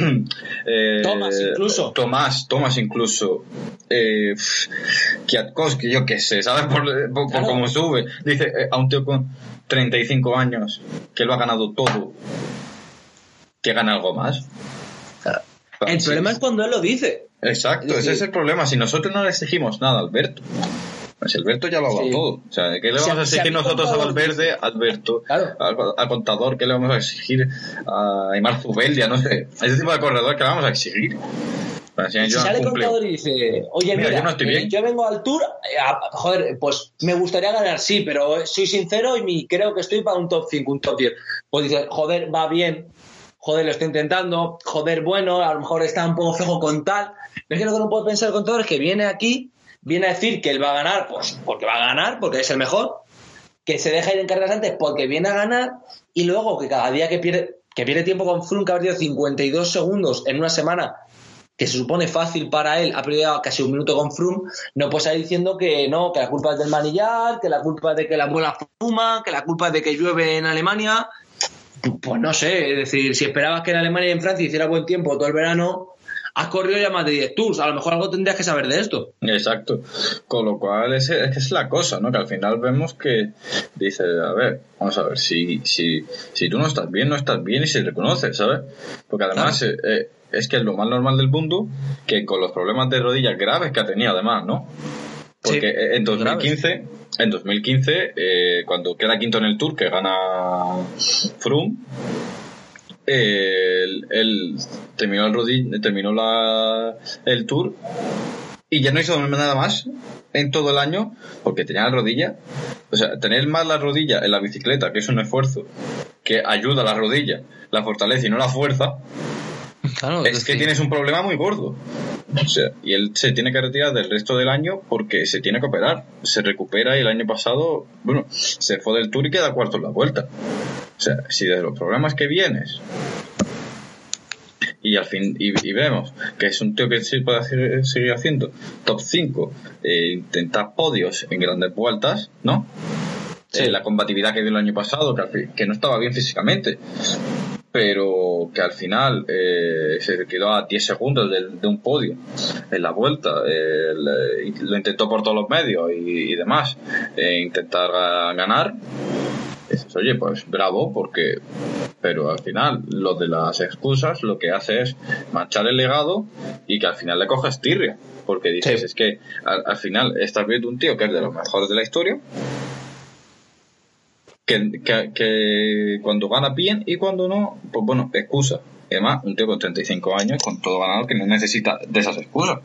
Speaker 3: eh,
Speaker 2: Thomas incluso.
Speaker 3: Tomás, Tomás incluso. Eh, Kwiatkowski, yo qué sé, ¿sabes? Por, por- por
Speaker 2: Claro.
Speaker 3: cómo sube. Dice eh, a un tío con 35 años que lo ha ganado todo, que gana algo más.
Speaker 2: El
Speaker 3: Sí.
Speaker 2: problema es cuando él lo dice.
Speaker 3: Exacto,
Speaker 2: Es
Speaker 3: ese es el problema. Si nosotros no le exigimos nada Alberto, pues Alberto ya lo ha dado
Speaker 2: Sí.
Speaker 3: todo. O sea, ¿qué le
Speaker 2: Si
Speaker 3: vamos
Speaker 2: a- si
Speaker 3: exigir nosotros a Valverde, Alberto,
Speaker 2: Claro.
Speaker 3: al, al contador? ¿Qué le vamos a exigir a Aymar Zubeldia? No sé. Ese tipo de corredor que le vamos a exigir. Si
Speaker 2: Si sale el contador y dice, oye,
Speaker 3: Mira,
Speaker 2: mira,
Speaker 3: yo no estoy
Speaker 2: eh,
Speaker 3: bien.
Speaker 2: yo vengo al tour, eh, a- joder, pues me gustaría ganar, sí, pero soy sincero y mi- creo que estoy para un top 5, un top 10. Pues dice, joder, va bien, joder, lo estoy intentando, joder, bueno, a lo mejor está un poco flojo con tal. Es que lo que no puedo pensar el contador es que viene aquí, viene a decir que él va a ganar, pues porque va a ganar, porque es el mejor, que se deja ir en carreras antes porque viene a ganar y luego que cada día que pierde, que pierde tiempo con Froome, que ha perdido 52 segundos en una semana, que se supone fácil para él, ha perdido casi un minuto con Froome, no puede salir diciendo que no, que la culpa es del manillar, que la culpa es de que la abuela fuma, que la culpa es de que llueve en Alemania. Pues no sé, es decir, si esperabas que en Alemania y en Francia hiciera buen tiempo todo el verano, has corrido ya más de 10 tours, a lo mejor algo tendrías que saber de esto.
Speaker 3: Exacto. Con lo cual es, es la cosa, ¿no? Que al final vemos que dice, a ver, vamos a ver, si, si, si tú no estás bien, no estás bien y se reconoce, ¿sabes? Porque además eh, eh, es que es lo más normal del mundo que con los problemas de rodillas graves que ha tenido además, ¿no? Porque
Speaker 2: Sí,
Speaker 3: eh, en 2015, en 2015, eh, cuando queda quinto en el Tour, que gana Froome, eh, él, él terminó el rodilla, terminó la, el Tour y ya no hizo nada más en todo el año porque tenía la rodilla. O sea, tener más la rodilla en la bicicleta, que es un esfuerzo que ayuda a la rodilla, la fortalece y no la fuerza,
Speaker 2: Claro,
Speaker 3: es que tienes un problema muy gordo. O sea, y él se tiene que retirar del resto del año porque se tiene que operar. Se recupera y el año pasado, bueno, se fue del tour y queda cuarto en la vuelta. O sea, si de los problemas que vienes y al fin y, y vemos que es un tío que sí puede hacer- seguir haciendo top 5 eh, intentar podios en grandes vueltas ¿no?
Speaker 2: Sí.
Speaker 3: Eh, la combatividad que dio el año pasado que, al fin- que no estaba bien físicamente pero que al final eh, se quedó a 10 segundos de, de un podio en la vuelta eh, le- lo intentó por todos los medios y, y demás intentar ga- ganar dices, oye, pues bravo, porque. Pero al final, lo de las excusas lo que hace es manchar el legado y que al final le coges tirria. Porque dices,
Speaker 2: Sí.
Speaker 3: es que al, al final estás viendo un tío que es de los mejores de la historia. Que, que, que cuando gana bien y cuando no, pues bueno, excusa. Además, un tío con 35 años, con todo ganado, que no necesita de esas excusas.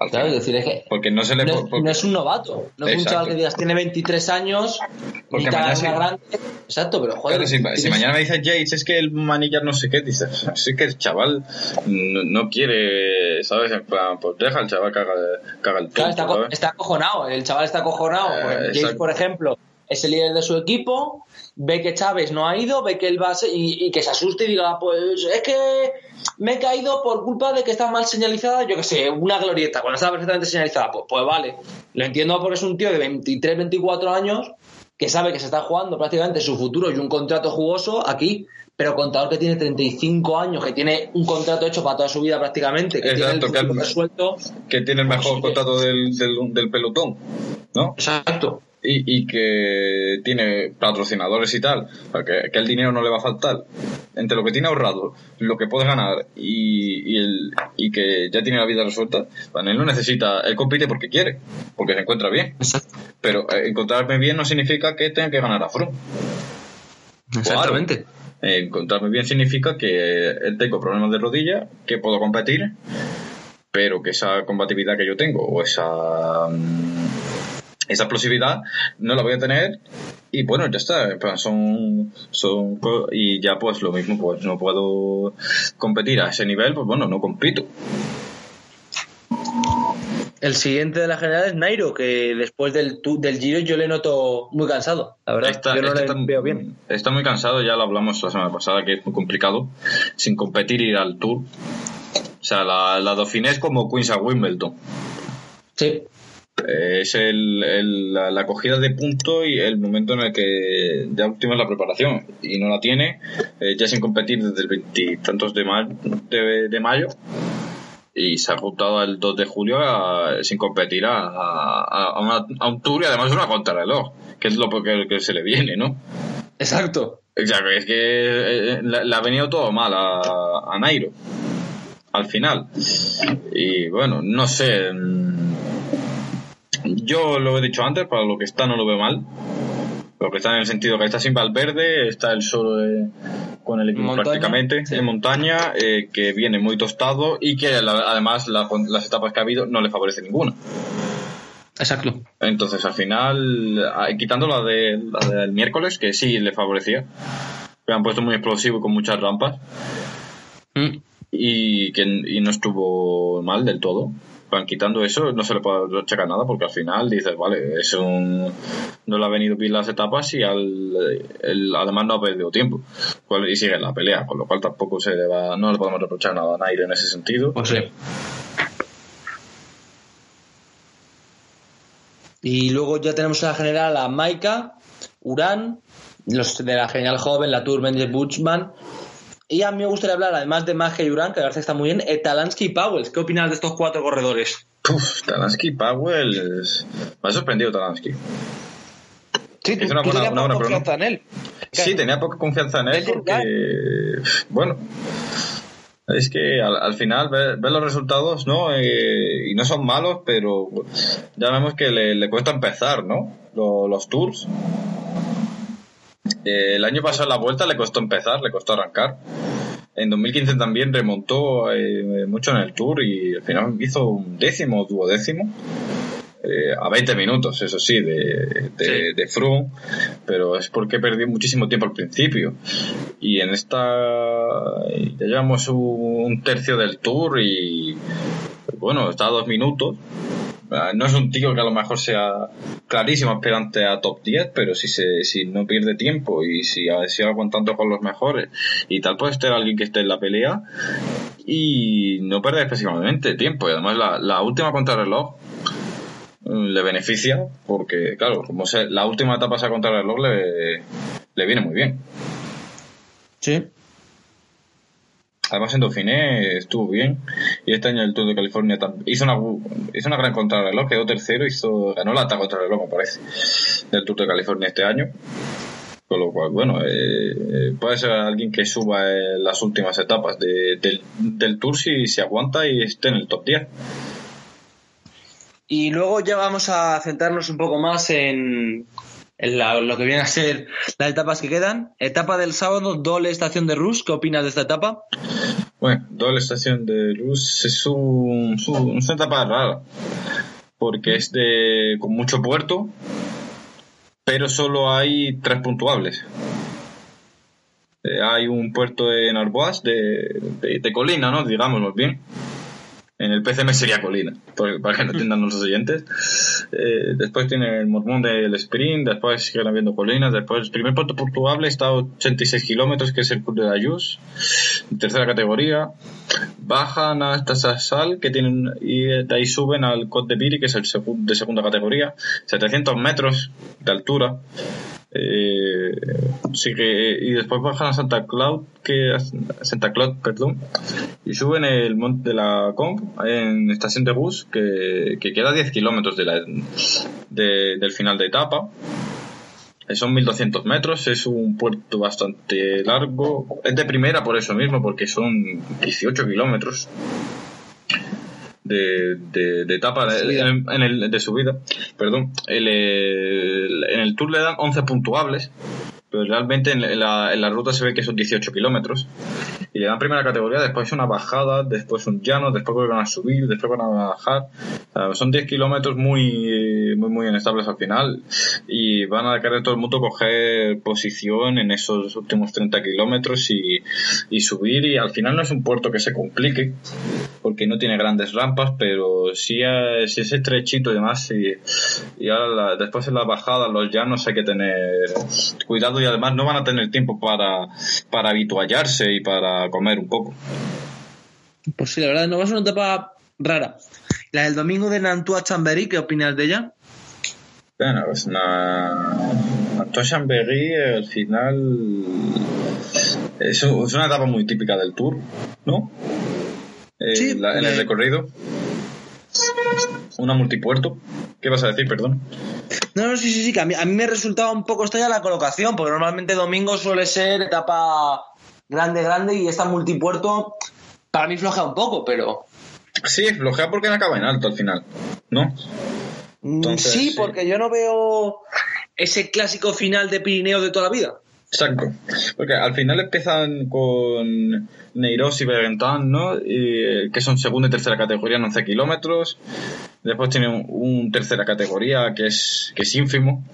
Speaker 3: Al
Speaker 2: Claro, es decir, es que
Speaker 3: Porque no se le.
Speaker 2: no es,
Speaker 3: porque-
Speaker 2: no es un novato. No es un
Speaker 3: Exacto.
Speaker 2: chaval que digas tiene 23 años,
Speaker 3: Porque mañana sí.
Speaker 2: grande. Exacto, pero joder.
Speaker 3: Claro, si, si
Speaker 2: tienes-
Speaker 3: mañana me dices Yates es que el manillar no sé qué, dices, sí que el chaval no, no quiere, ¿sabes? En plan, pues deja al chaval que haga, que haga el
Speaker 2: Claro,
Speaker 3: tonto,
Speaker 2: está, co-
Speaker 3: ¿sabes?
Speaker 2: está acojonado. El chaval está acojonado.
Speaker 3: Eh, exacto.
Speaker 2: por ejemplo, es el líder de su equipo. Ve que Chávez no ha ido, ve que él va a ser- y, y que se asuste y diga, pues es que me he caído por culpa de que está mal señalizada, yo que sé, una glorieta, cuando está perfectamente señalizada. Pues, pues vale, lo entiendo porque es un tío de 23, 24 años que sabe que se está jugando prácticamente su futuro y un contrato jugoso aquí. Pero contador que tiene 35 años, que tiene un contrato hecho para toda su vida prácticamente, que
Speaker 3: Exacto,
Speaker 2: tiene el
Speaker 3: que el-
Speaker 2: resuelto.
Speaker 3: Que tiene el mejor contrato del, del, del pelotón, ¿no?
Speaker 2: Exacto.
Speaker 3: Y, y que tiene patrocinadores y tal, que, que el dinero no le va a faltar. Entre lo que tiene ahorrado, lo que puede ganar y, y, el, y que ya tiene la vida resuelta, bueno, él no necesita, él compite porque quiere, porque se encuentra bien.
Speaker 2: Exacto.
Speaker 3: Pero eh, encontrarme bien no significa que tenga que ganar a Froome.
Speaker 2: Exactamente.
Speaker 3: Eh, encontrarme bien significa que eh, tengo problemas de rodilla, que puedo competir, pero que esa combatividad que yo tengo o esa mm, esa explosividad no la voy a tener y bueno ya está son son y ya pues lo mismo pues no puedo competir a ese nivel pues bueno no compito
Speaker 2: El siguiente de la general es Nairo, que después del, del Giro yo le noto muy cansado, la verdad.
Speaker 3: Está-
Speaker 2: yo no le
Speaker 3: está-
Speaker 2: veo bien.
Speaker 3: Está muy cansado, ya lo hablamos la semana pasada, que es muy complicado. Sin competir ir al Tour. O sea, la, la Dauphiné es como Queens a Wimbledon.
Speaker 2: Sí,
Speaker 3: Eh, es el, el- la, la cogida de punto y el momento en el que ya última la preparación. Y no la tiene, eh, ya sin competir desde el veintitantos de, ma- de, de mayo. Y se ha apuntado el 2 de julio a- sin competir a, a, a una- a un tour y además una contrarreloj, que es lo que, que se le viene, ¿no?
Speaker 2: exacto.
Speaker 3: Exacto, es que eh, le, le ha venido todo mal a, a Nairo. Al final. Y bueno, no sé. Yo lo he dicho antes, para lo que está no lo veo mal. Lo que está en el sentido que está sin Valverde, está el solo de- con el equipo
Speaker 2: Montaña,
Speaker 3: prácticamente
Speaker 2: sí.
Speaker 3: en montaña, eh, que viene muy tostado y que la- además la- las etapas que ha habido no le favorece ninguna.
Speaker 2: Exacto.
Speaker 3: Entonces al final, quitando la, de, la del miércoles, que sí le favorecía, que han puesto muy explosivo y con muchas rampas
Speaker 2: Mm.
Speaker 3: y que y no estuvo mal del todo. Van quitando eso, no se le puede achacar nada porque al final dices, vale, es un, no le ha venido bien las etapas y al, además no ha perdido tiempo y sigue en la pelea, con lo cual tampoco se le va, no le podemos reprochar nada a Nairo en ese sentido.
Speaker 2: Pues sí. Y luego ya tenemos a la general a Maika, Urán, los de la general joven, la Tour Mendes Buchman. Y a mí me gustaría hablar, además de Magia y Urán, que García está muy bien, eh, Talansky y Powell. ¿Qué opinas de estos cuatro corredores?
Speaker 3: Uf, Talansky Powell es- me ha sorprendido Talansky.
Speaker 2: Sí,
Speaker 3: tú- Es una tú buena- tenías una buena confianza
Speaker 2: en él.
Speaker 3: Sí, tenía poca confianza en él porque, bueno, es que al, al final ves los resultados, ¿no? Eh, y no son malos, pero ya vemos que le, le cuesta empezar, ¿no? Lo- los tours. Eh, el año pasado la vuelta le costó empezar, le costó arrancar. En 2015 también remontó eh, mucho en el tour y al final hizo un décimo o duodécimo. eh, a 20 minutos, eso sí, de, de,
Speaker 2: Sí.
Speaker 3: de Froome, pero es porque perdió muchísimo tiempo al principio. Y en esta ya llevamos un, un tercio del tour y bueno, está a dos minutos. Ah, No es un tío que a lo mejor sea clarísimo aspirante a top 10, pero si, se, si no pierde tiempo y si sigue aguantando con los mejores y tal, puede ser alguien que esté en la pelea y no perder específicamente tiempo. Y además la, la última contrarreloj mm, le beneficia porque, claro, como se, la última etapa esa contrarreloj le, le viene muy bien.
Speaker 2: Sí.
Speaker 3: Además en Dauphiné estuvo bien y este año el Tour de California hizo una hizo una gran contrarreloj, quedó tercero, hizo ganó la etapa contrarreloj me parece del Tour de California este año Con lo cual, bueno, eh, puede ser alguien que suba en las últimas etapas del, del Tour si se aguanta y esté en el top 10.
Speaker 2: Y luego ya vamos a centrarnos un poco más en, lo que viene a ser las etapas que quedan. Etapa del sábado, Dole Estación de Rus. ¿Qué opinas de esta etapa?
Speaker 3: Bueno, Dole Estación de Rus es, un, una etapa rara. Porque es de con mucho puerto, pero solo hay tres puntuables. Eh, hay un puerto en Arbois de, de, de colina, ¿no? Digámoslo bien en el PCM sería colina, para que no entiendan los oyentes. Eh, después tiene el mormón del sprint, después siguen habiendo colinas, después el primer puerto puntuable está a 86 kilómetros, que es el Club de la Yus, tercera categoría. Bajan hasta Sassal, que tienen, y de ahí suben al Côte de Piri, que es el de segunda categoría, 700 metros de altura. Eh, y después bajan a Santa Cloud, que Santa Claus, perdón, y suben el monte de la Kong en estación de bus, que, queda a 10 kilómetros de del final de etapa. Eh, son 1200 metros, es un puerto bastante largo. Es de primera por eso mismo, porque son 18 kilómetros de, de, etapa en, el, de subida. Perdón, el, en el Tour le dan 11 puntuables pero realmente en la, en la, ruta se ve que son 18 kilómetros. Y le dan primera categoría, después una bajada, después un llano, después vuelven a subir, después van a bajar. son 10 kilómetros muy, muy, muy inestables al final. Y van a querer todo el mundo coger posición en esos últimos 30 kilómetros y, y subir. Y al final no es un puerto que se complique, porque no tiene grandes rampas, pero sí es, es estrechito y demás. Y, y ahora después en la bajada, los llanos hay que tener cuidado y además no van a tener tiempo para, para habituallarse y para comer un poco.
Speaker 2: Pues sí, la verdad, no va a ser una etapa rara. La del domingo de Nantua Chambéry, ¿qué opinas de ella?
Speaker 3: Bueno, pues Nantua Chambéry al final es, una etapa muy típica del Tour, ¿no? Eh, sí, en el recorrido. Una multipuerto. ¿Qué vas a decir, perdón?
Speaker 2: No, no, sí, sí, sí, que a mí, me resultaba un poco extraña la colocación, porque normalmente domingo suele ser etapa grande, grande, y esta multipuerto para mí flojea un poco, pero...
Speaker 3: Sí, flojea porque no acaba en alto al final, ¿no?
Speaker 2: Mm, sí, porque yo no veo ese clásico final de Pirineo de toda la vida.
Speaker 3: Exacto. Porque al final empiezan con Neiros y Bergentan, ¿no? Y, que son segunda y tercera categoría en 11 kilómetros. Después tienen un, tercera categoría que es, que es ínfimo.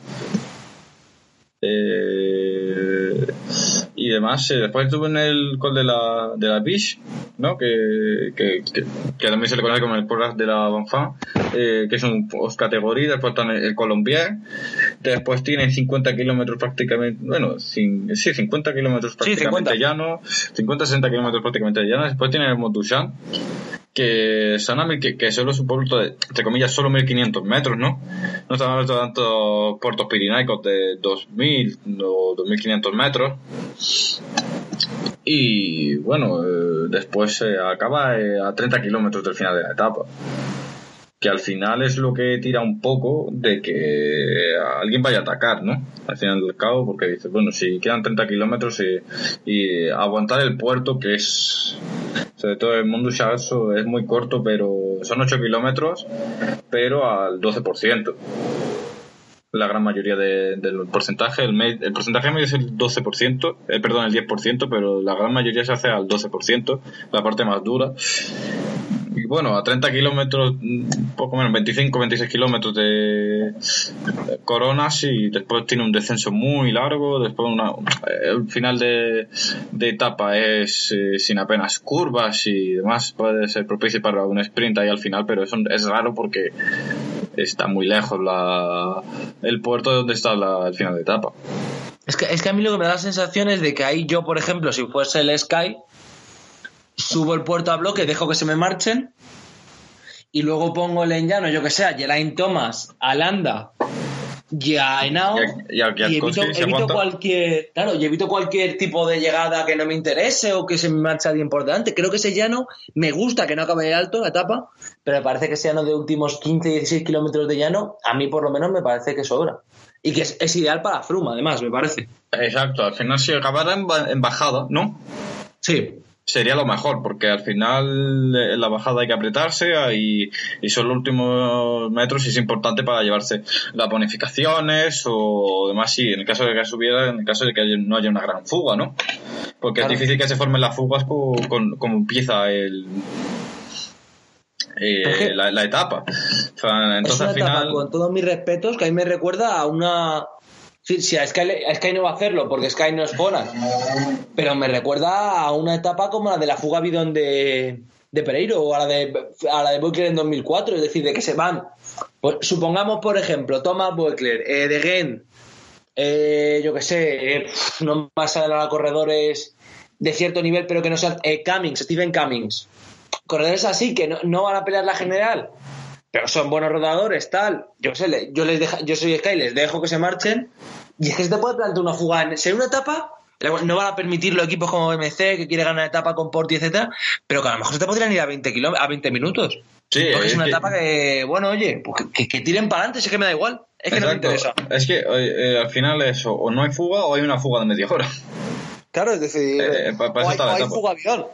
Speaker 3: Eh, y demás. Eh, después tuve en el col de la, de la Biche, ¿no? Que, que, que, también se le conoce como el Port de la Bonfant, eh, que son dos categorías. Después está el Colombier. Después tiene 50 kilómetros prácticamente, bueno, sí, 50 kilómetros prácticamente llano. 50-60 kilómetros prácticamente llano. Después tiene el Motushan que Sanami, que, que solo es un puerto de, entre comillas, solo 1500 metros, ¿no? No estamos hablando de tantos puertos pirinaicos de 2000 o 2500 metros. Y bueno, eh, después se acaba eh, a 30 kilómetros del final de la etapa que al final es lo que tira un poco de que alguien vaya a atacar, ¿no? Al final del cabo, porque dices, bueno, si quedan 30 kilómetros y, aguantar el puerto, que es, sobre todo el mundo Shaso es muy corto, pero son 8 kilómetros, pero al 12% la gran mayoría del porcentaje. El, el, porcentaje medio es el 12%, eh, perdón, el 10%, pero la gran mayoría se hace al 12%, la parte más dura. Bueno, a 30 kilómetros, poco menos, 25, 26 kilómetros de coronas y después tiene un descenso muy largo, después una, el final de, de etapa es eh, sin apenas curvas y demás, puede ser propicio para un sprint ahí al final, pero eso es raro porque está muy lejos la, el puerto de donde está el final de etapa.
Speaker 2: Es que, es que a mí lo que me da la sensación es de que ahí yo, por ejemplo, si fuese el Sky, subo el puerto a bloque, dejo que se me marchen y luego pongo el enllano, yo que sé, a Geraint Thomas, y a Henao.
Speaker 3: Y a- y a
Speaker 2: y evito,
Speaker 3: se
Speaker 2: evito cualquier, claro, y evito cualquier tipo de llegada que no me interese o que se me marcha alguien por delante. Creo que ese llano me gusta que no acabe en alto la etapa, pero me parece que ese llano de últimos 15, 16 kilómetros de llano, a mí por lo menos me parece que sobra. Y que es, es ideal para Fruma, además, me parece.
Speaker 3: Exacto, al final si acabara en, en bajada, ¿no?
Speaker 2: Sí,
Speaker 3: Sería lo mejor, porque al final eh, en la bajada hay que apretarse y, y son los últimos metros y es importante para llevarse las bonificaciones o demás, sí, en el caso de que subiera, en el caso de que no haya una gran fuga, ¿no? Porque
Speaker 2: Claro.
Speaker 3: es difícil que se formen las fugas co- con, como empieza el... eh, la, la etapa. O sea, entonces
Speaker 2: es una
Speaker 3: al final...
Speaker 2: con todos mis respetos, que a mí me recuerda a una... Sí, sí, a Sky, Sky no va a hacerlo porque Sky no es Fona, pero me recuerda a una etapa como la de la fuga bidón de, de Pereiro o a la de, a la de Boekler en 2004, es decir, de que se van. Pues, supongamos, por ejemplo, Thomas Boekler, eh, De Gen, eh, yo que sé, eh, no más a corredores de cierto nivel, pero que no sean eh, Cummings, Stephen Cummings. Corredores así que no, no van a pelear la general, pero son buenos rodadores, tal. Yo sé, yo les deja, yo soy Sky, les dejo que se marchen. Y es que se te puede plantear una fuga en, una etapa. No van a permitirlo equipos como MC que quiere ganar etapa con Porti, etcétera, pero que a lo mejor se te podrían ir a 20 kilómetros, a 20 minutos.
Speaker 3: Sí,
Speaker 2: Porque es
Speaker 3: es
Speaker 2: una
Speaker 3: que-
Speaker 2: etapa que, bueno, oye, pues que, que tiren para adelante, si es que me da igual. Es que no me interesa.
Speaker 3: Es que eh, eh, al final eso, o no hay fuga o hay una fuga de media hora.
Speaker 2: Claro, es decir,
Speaker 3: Eh, pa- para
Speaker 2: o
Speaker 3: eso
Speaker 2: hay, o hay fuga avión.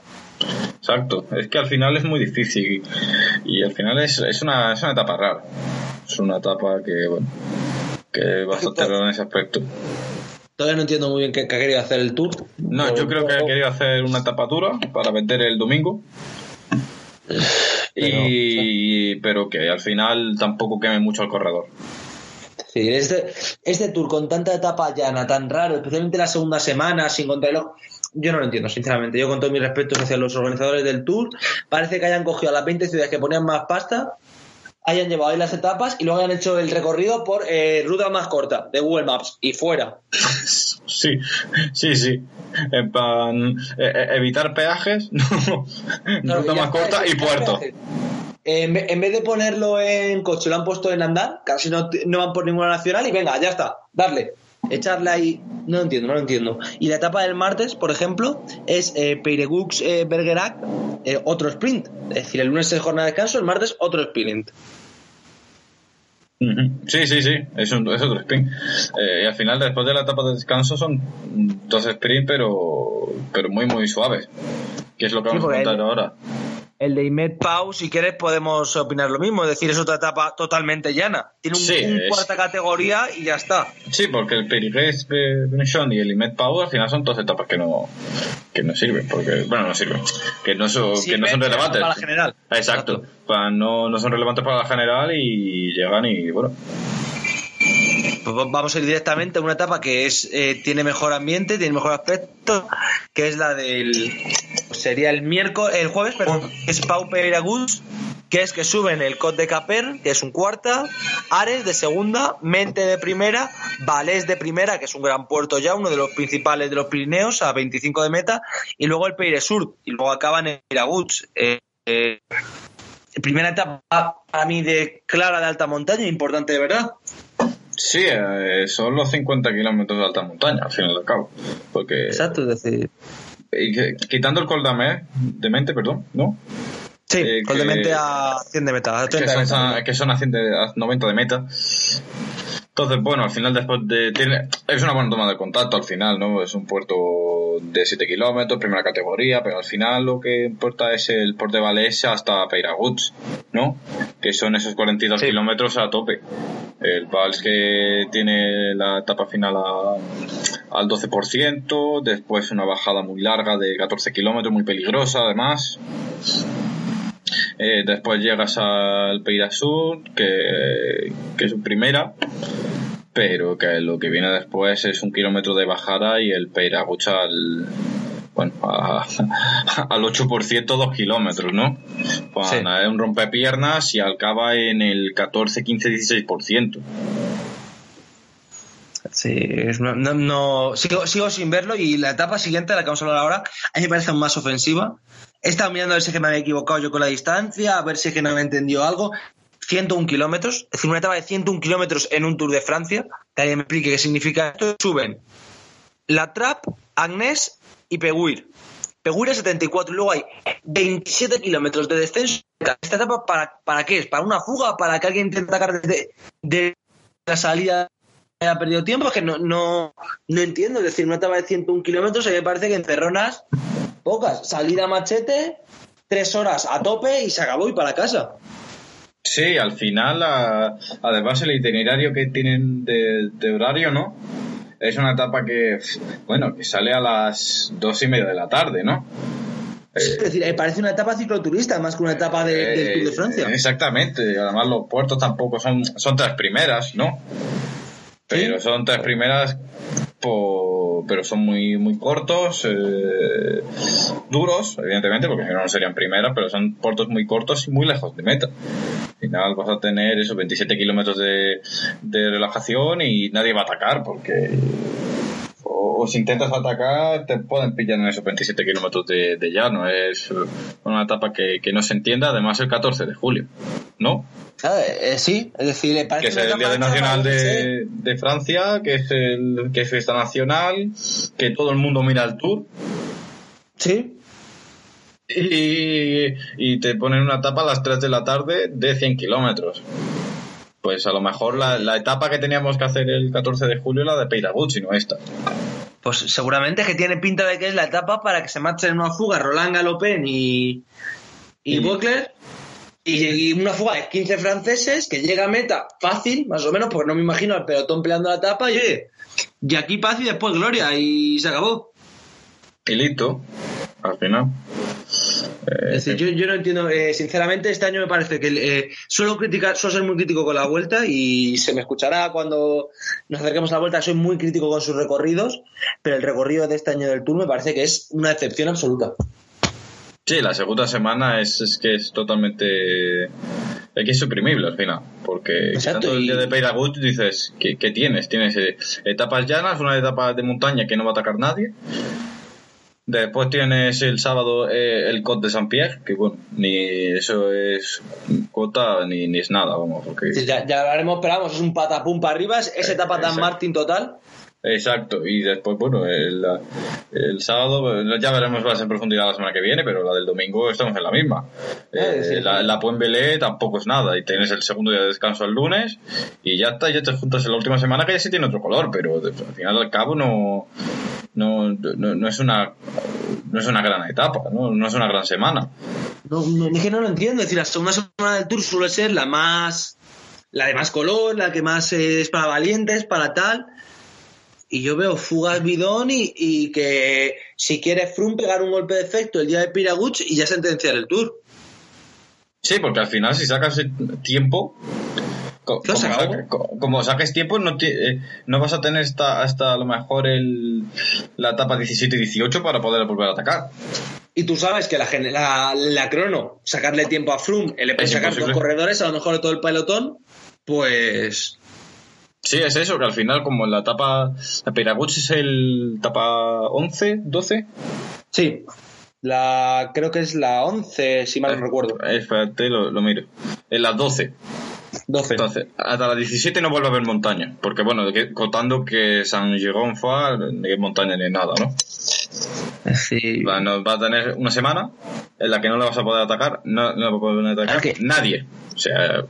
Speaker 3: Exacto, es que al final es muy difícil y al final es, es, una, es una etapa rara. Es una etapa que, bueno, que bastante rara en ese aspecto.
Speaker 2: Todavía no entiendo muy bien qué, qué ha querido hacer el Tour.
Speaker 3: No,
Speaker 2: Pero
Speaker 3: yo creo que
Speaker 2: poco-
Speaker 3: querido hacer una etapa dura para vender el domingo. Y, pero que al final tampoco queme mucho al corredor.
Speaker 2: Sí, este, este tour con tanta etapa llana, tan raro, especialmente la segunda semana, sin contrarreloj, yo no lo entiendo, sinceramente. Yo, con todos mis respetos hacia los organizadores del tour, parece que hayan cogido a las 20 ciudades que ponían más pasta, hayan llevado ahí las etapas y luego hayan hecho el recorrido por eh, ruta más corta de Google Maps y fuera.
Speaker 3: Sí, sí, sí. Plan, eh, eh, evitar peajes, no.
Speaker 2: Claro,
Speaker 3: ruta más corta y puerto.
Speaker 2: En, en vez de ponerlo en coche, lo han puesto en andar, casi no, no van por ninguna nacional y venga, ya está, darle. Echarle ahí. No lo entiendo, no lo entiendo. Y la etapa del martes, por ejemplo, es eh, Peiregux eh, Bergerac, eh, otro sprint. Es decir, el lunes es jornada de descanso, el martes otro sprint.
Speaker 3: Sí, sí, sí, es, un, es otro sprint. Eh, y al final, después de la etapa de descanso, son dos sprints, pero, pero muy, muy suaves. Que es lo que
Speaker 2: Sí,
Speaker 3: vamos a contar ahora.
Speaker 2: El de Imed Pau, si quieres, podemos opinar lo mismo. Es decir, es otra etapa totalmente llana. Tiene un,
Speaker 3: Sí,
Speaker 2: un
Speaker 3: es-
Speaker 2: cuarta categoría y ya está.
Speaker 3: Sí, porque el Perigés Benchon y el Imet Pau al final son dos etapas que no, que no sirven. Porque, bueno, no sirven. Que no son,
Speaker 2: Sí,
Speaker 3: que no son relevantes.
Speaker 2: para la general.
Speaker 3: Exacto. No, no son relevantes para la general y llegan y, bueno.
Speaker 2: Pues va- vamos a ir directamente a una etapa que es eh, tiene mejor ambiente, tiene mejor aspecto, que es la del sería el miércoles, el jueves, que es Pau Pereira Gus, que es que suben el Cot de Caper, que es un cuarta, Ares de segunda, Mente de primera, Valés de primera, que es un gran puerto ya, uno de los principales de los Pirineos, a 25 de meta, y luego el Peire Sur, y luego acaban en Iraguts. Eh, eh, primera etapa para mí de clara de alta montaña, importante de verdad.
Speaker 3: Sí, eh, son los 50 kilómetros de alta montaña, al fin y al cabo. Porque,
Speaker 2: Exacto, es decir,
Speaker 3: quitando el col de, me- de mente, perdón, ¿no?
Speaker 2: Sí,
Speaker 3: Eh,
Speaker 2: de
Speaker 3: que-
Speaker 2: mente a 100 de meta, a
Speaker 3: que
Speaker 2: 30 de
Speaker 3: son, a- que son a, 100 de- a 90 de meta. Entonces, bueno, al final después de... Tiene, es una buena toma de contacto al final, ¿no? Es un puerto de 7 kilómetros, primera categoría, pero al final lo que importa es el puerto de Valesa hasta Peiraguts, ¿no? Que son esos 42
Speaker 2: Sí.
Speaker 3: kilómetros a tope. El Vals que tiene la etapa final a- al 12%, después una bajada muy larga de 14 kilómetros, muy peligrosa además. Eh, después llegas al Peira Sur, que, que es primera, pero que lo que viene después es un kilómetro de bajada y el Peiraguch al, bueno, a- al 8% dos kilómetros, ¿no? Pues
Speaker 2: Sí.
Speaker 3: un rompepiernas y acaba en el 14, 15, 16%.
Speaker 2: Sí, es- no, no- no- sigo, sigo sin verlo y la etapa siguiente, la que vamos a hablar ahora, a mí me parece más ofensiva. He estado mirando a ver si es que me había equivocado yo con la distancia, a ver si es que no me entendió algo. 101 kilómetros, es decir, una etapa de 101 kilómetros en un Tour de Francia, que alguien me explique qué significa esto, suben La Trap, Agnès y Peguir. Peguir es 74 y luego hay 27 kilómetros de descenso. ¿Esta etapa para, para qué es? ¿Para una fuga? ¿Para que alguien intente atacar desde de la salida haya perdido tiempo? Es que no, no, no entiendo. Es decir, una etapa de 101 kilómetros a mí me parece que en Cerronas, pocas. Salida machete, tres horas a tope y se acabó y para casa.
Speaker 3: Sí, al final, a- además el itinerario que tienen de, de horario, ¿no? Es una etapa que, bueno, que sale a las dos y media de la tarde, ¿no?
Speaker 2: Es decir, eh, parece una etapa cicloturista más que una etapa de- del Tour de Francia.
Speaker 3: Eh, exactamente, además los puertos tampoco son, son tres primeras, ¿no? Pero son tres primeras, po- pero son muy, muy cortos, eh, duros, evidentemente, porque si no, no serían primeras, pero son puertos muy cortos y muy lejos de meta. Al final vas a tener esos 27 kilómetros de, de relajación y nadie va a atacar, porque o, o si intentas atacar te pueden pillar en esos 27 kilómetros de, de llano. Es una etapa que, que no se entiende, además el 14 de julio, ¿no?
Speaker 2: Ah, eh, sí, es decir, parece
Speaker 3: que es el Día de Nacional de, de Francia, que es el que es fiesta nacional, que todo el mundo mira el tour
Speaker 2: Sí,
Speaker 3: y, y te ponen una etapa a las 3 de la tarde de 100 kilómetros. Pues a lo mejor la, la etapa que teníamos que hacer el 14 de julio es la de Peiragut, y no esta.
Speaker 2: pues seguramente que tiene pinta de que es la etapa para que se marchen en una fuga Roland Galopin y, y
Speaker 3: Y-
Speaker 2: Buckler. Y, y una fuga de 15 franceses que llega a meta fácil, más o menos, porque no me imagino al pelotón peleando la etapa y oye, y aquí paz y después gloria y se acabó.
Speaker 3: Y listo, al final. Eh,
Speaker 2: Es decir, yo, yo no entiendo, eh, sinceramente, este año me parece que eh, suelo criticar, suelo ser muy crítico con la vuelta y se me escuchará cuando nos acerquemos a la vuelta, soy muy crítico con sus recorridos, pero el recorrido de este año del Tour me parece que es una excepción absoluta.
Speaker 3: Sí, la segunda semana es, es que es totalmente. Es que es suprimible al final. Porque tanto el día de Peiragut dices, ¿qué, qué tienes? Tienes eh, etapas llanas, una etapa de montaña que no va a atacar nadie. Después tienes el sábado eh, el Côte de Saint-Pierre, que bueno, ni eso es cota ni, ni es nada, vamos, porque.
Speaker 2: Ya, ya lo haremos, pero vamos, es un patapum para arriba, es esa etapa
Speaker 3: Exacto.
Speaker 2: Martin total.
Speaker 3: Exacto, y después, bueno, el, el sábado, eh, ya veremos más en profundidad la semana que viene, pero la del domingo estamos en la misma.
Speaker 2: Ah,
Speaker 3: Eh,
Speaker 2: sí.
Speaker 3: la, la Puembelé tampoco es nada, y tienes el segundo día de descanso el lunes, y ya está, ya te juntas en la última semana que ya sí tiene otro color, pero al final al cabo no, no, no, no es una no es una gran etapa, ¿no? no es una gran semana.
Speaker 2: No, no, es que no lo entiendo, es decir, la segunda semana del Tour suele ser la más, la de más color, la que más es para valientes, para tal. Y yo veo fugas bidón y, y que si quiere Froome pegar un golpe de efecto el día de Piraguch y ya sentenciar el Tour.
Speaker 3: Sí, porque al final si sacas el tiempo, co- como, co- como saques tiempo, no, eh, no vas a tener hasta, hasta a lo mejor el, la etapa 17 y 18 para poder volver a atacar.
Speaker 2: Y tú sabes que la, la, la crono, sacarle tiempo a Froome, puede
Speaker 3: Es
Speaker 2: sacar dos corredores, a lo mejor de todo el pelotón, pues
Speaker 3: Sí, es eso, que al final como en la etapa, la Piraguch es el etapa 11, 12.
Speaker 2: sí. La, creo que es la 11, si mal no recuerdo.
Speaker 3: Eh, Espérate, lo, lo miro. En las 12.
Speaker 2: 12.
Speaker 3: Entonces, hasta la 17 no vuelve a haber montaña. Porque, bueno, de que- contando que San Girón fue, ni montaña ni nada, ¿no?
Speaker 2: Sí.
Speaker 3: Va, no- va a tener una semana en la que no le vas a poder atacar, no, no va a poder atacar nadie. O sea,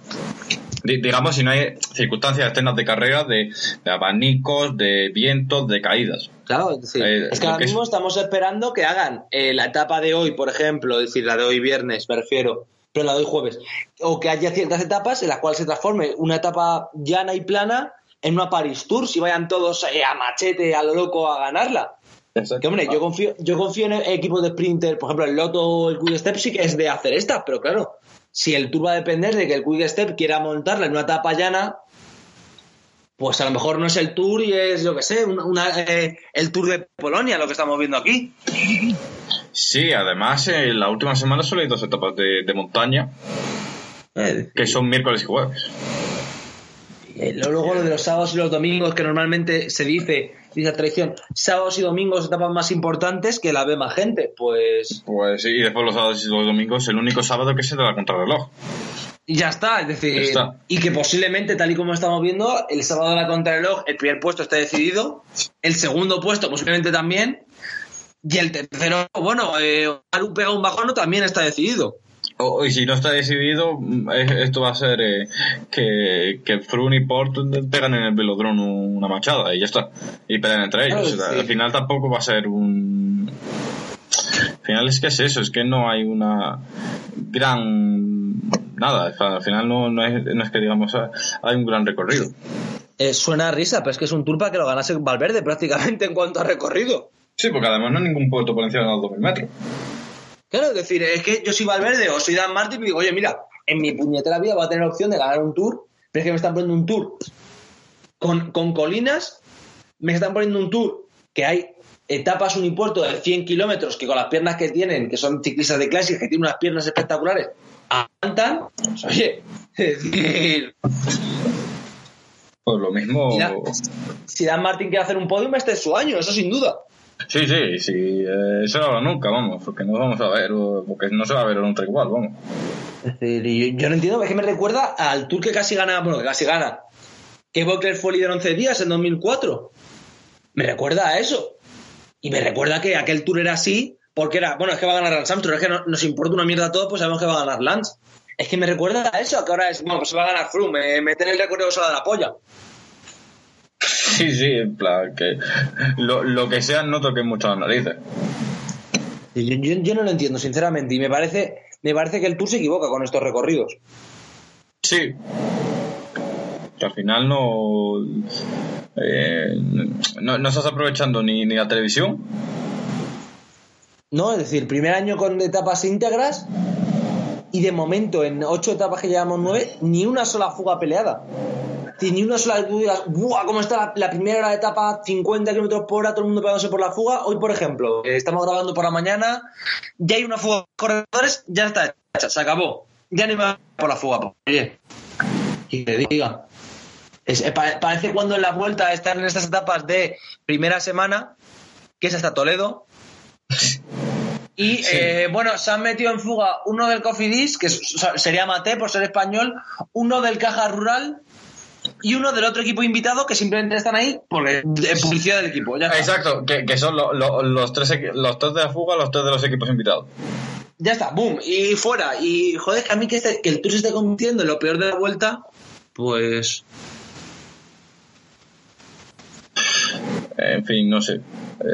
Speaker 3: di- digamos, si no hay circunstancias externas de carrera, de, de abanicos, de vientos, de caídas.
Speaker 2: Claro, es, decir,
Speaker 3: Eh,
Speaker 2: es que ahora
Speaker 3: es-
Speaker 2: mismo estamos esperando que hagan eh, la etapa de hoy, por ejemplo, es decir, la de hoy viernes, me refiero, pero la de hoy jueves, o que haya ciertas etapas en las cuales se transforme una etapa llana y plana en una Paris Tour, si vayan todos eh, a machete, a lo loco, a ganarla. Que hombre, yo confío, yo confío en equipos de sprinter, por ejemplo, el Lotto o el Quick Step sí que es de hacer esta, pero claro, si el Tour va a depender de que el Quick Step quiera montarla en una etapa llana, pues a lo mejor no es el Tour y es, yo que sé, una, una, eh, el Tour de Polonia, lo que estamos viendo aquí.
Speaker 3: Sí, además, en la última semana solo hay dos etapas de, de montaña,
Speaker 2: Eh,
Speaker 3: que son miércoles y jueves.
Speaker 2: eh, luego lo de los sábados y los domingos, que normalmente se dice, dice la tradición, sábados y domingos etapas más importantes que la ve más gente, pues...
Speaker 3: Pues sí, y después los sábados y los domingos, el único sábado que es el de la contrarreloj.
Speaker 2: Y ya está, es decir,
Speaker 3: Está.
Speaker 2: y que posiblemente, tal y como estamos viendo, el sábado de la contrarreloj, el primer puesto está decidido, el segundo puesto posiblemente también, y el tercero, bueno, eh, pega un bajón también está decidido.
Speaker 3: O- y si no está decidido, es- esto va a ser eh, que, que Froome y Port pegan en el velodrome una machada y ya está. Y pelean entre ellos.
Speaker 2: Claro, sí.
Speaker 3: Al final tampoco va a ser un. Al final es que es eso, es que no hay una gran. Nada, al final no, no, es, no es que digamos ah, hay un gran recorrido.
Speaker 2: Eh, suena a risa, pero es que es un tour para que lo ganase Valverde prácticamente en cuanto a recorrido.
Speaker 3: Sí, porque además no hay ningún puerto por encima de los 2000 metros.
Speaker 2: Claro, es decir, es que yo soy Valverde o soy Dan Martin y digo, oye, mira, en mi puñetera vida voy a tener opción de ganar un tour, pero es que me están poniendo un tour con, con colinas, me están poniendo un tour que hay etapas unipuerto de 100 kilómetros que con las piernas que tienen, que son ciclistas de clase, que tienen unas piernas espectaculares, aguantan. Pues, oye, es decir,
Speaker 3: Pues lo mismo.
Speaker 2: Mira. si Dan Martin quiere hacer un podium, este es su año, eso sin duda.
Speaker 3: Sí, sí, sí. eh, eso no habrá nunca, vamos, porque no vamos a ver, porque no se va a ver un igual, vamos.
Speaker 2: Es decir, yo, no entiendo, es que me recuerda al tour que casi gana, bueno, que casi gana, que Bokler fue líder 11 días en 2004. Me recuerda a eso. Y me recuerda que aquel tour era así, porque era, bueno, es que va a ganar Lance Armstrong, es que no- nos importa una mierda a todos, pues sabemos que va a ganar Lance. Es que me recuerda a eso, a que ahora es, bueno, pues va a ganar Froome, eh, meter el recorrido solo de la polla.
Speaker 3: Sí, sí, en plan, que lo, lo que sea no toquen mucho las narices.
Speaker 2: Yo- yo no lo entiendo, sinceramente, y me parece, me parece que el tour se equivoca con estos recorridos.
Speaker 3: Sí. Que al final no. eh, no, no estás aprovechando ni, ni la televisión.
Speaker 2: ¿no? Es decir, primer año con etapas íntegras y de momento en ocho etapas que llevamos nueve, ni una sola fuga peleada. Decir, Ni una sola digas, ¡buah! ¿Cómo está la, la primera hora de etapa? 50 kilómetros por hora, todo el mundo pegándose por la fuga. Hoy, por ejemplo, eh, estamos grabando por la mañana, ya hay una fuga de corredores, ya está hecha, se acabó. Ya ni más por la fuga. pues, Oye, que te diga. Es- eh, pa- parece cuando en la vuelta están en estas etapas de primera semana, que es hasta Toledo, y eh, bueno, se han metido en fuga uno del Cofidis, que es- sería Mate por ser español, uno del Caja Rural y uno del otro equipo invitado que simplemente están ahí porque de publicidad del equipo. Ya.
Speaker 3: Exacto, que, que son lo- lo- los, tres, los tres de la fuga, los tres de los equipos invitados.
Speaker 2: Ya está, boom, y fuera. Y joder, que a mí que, este- que el Tour se esté convirtiendo en lo peor de la vuelta, pues.
Speaker 3: En fin, no sé.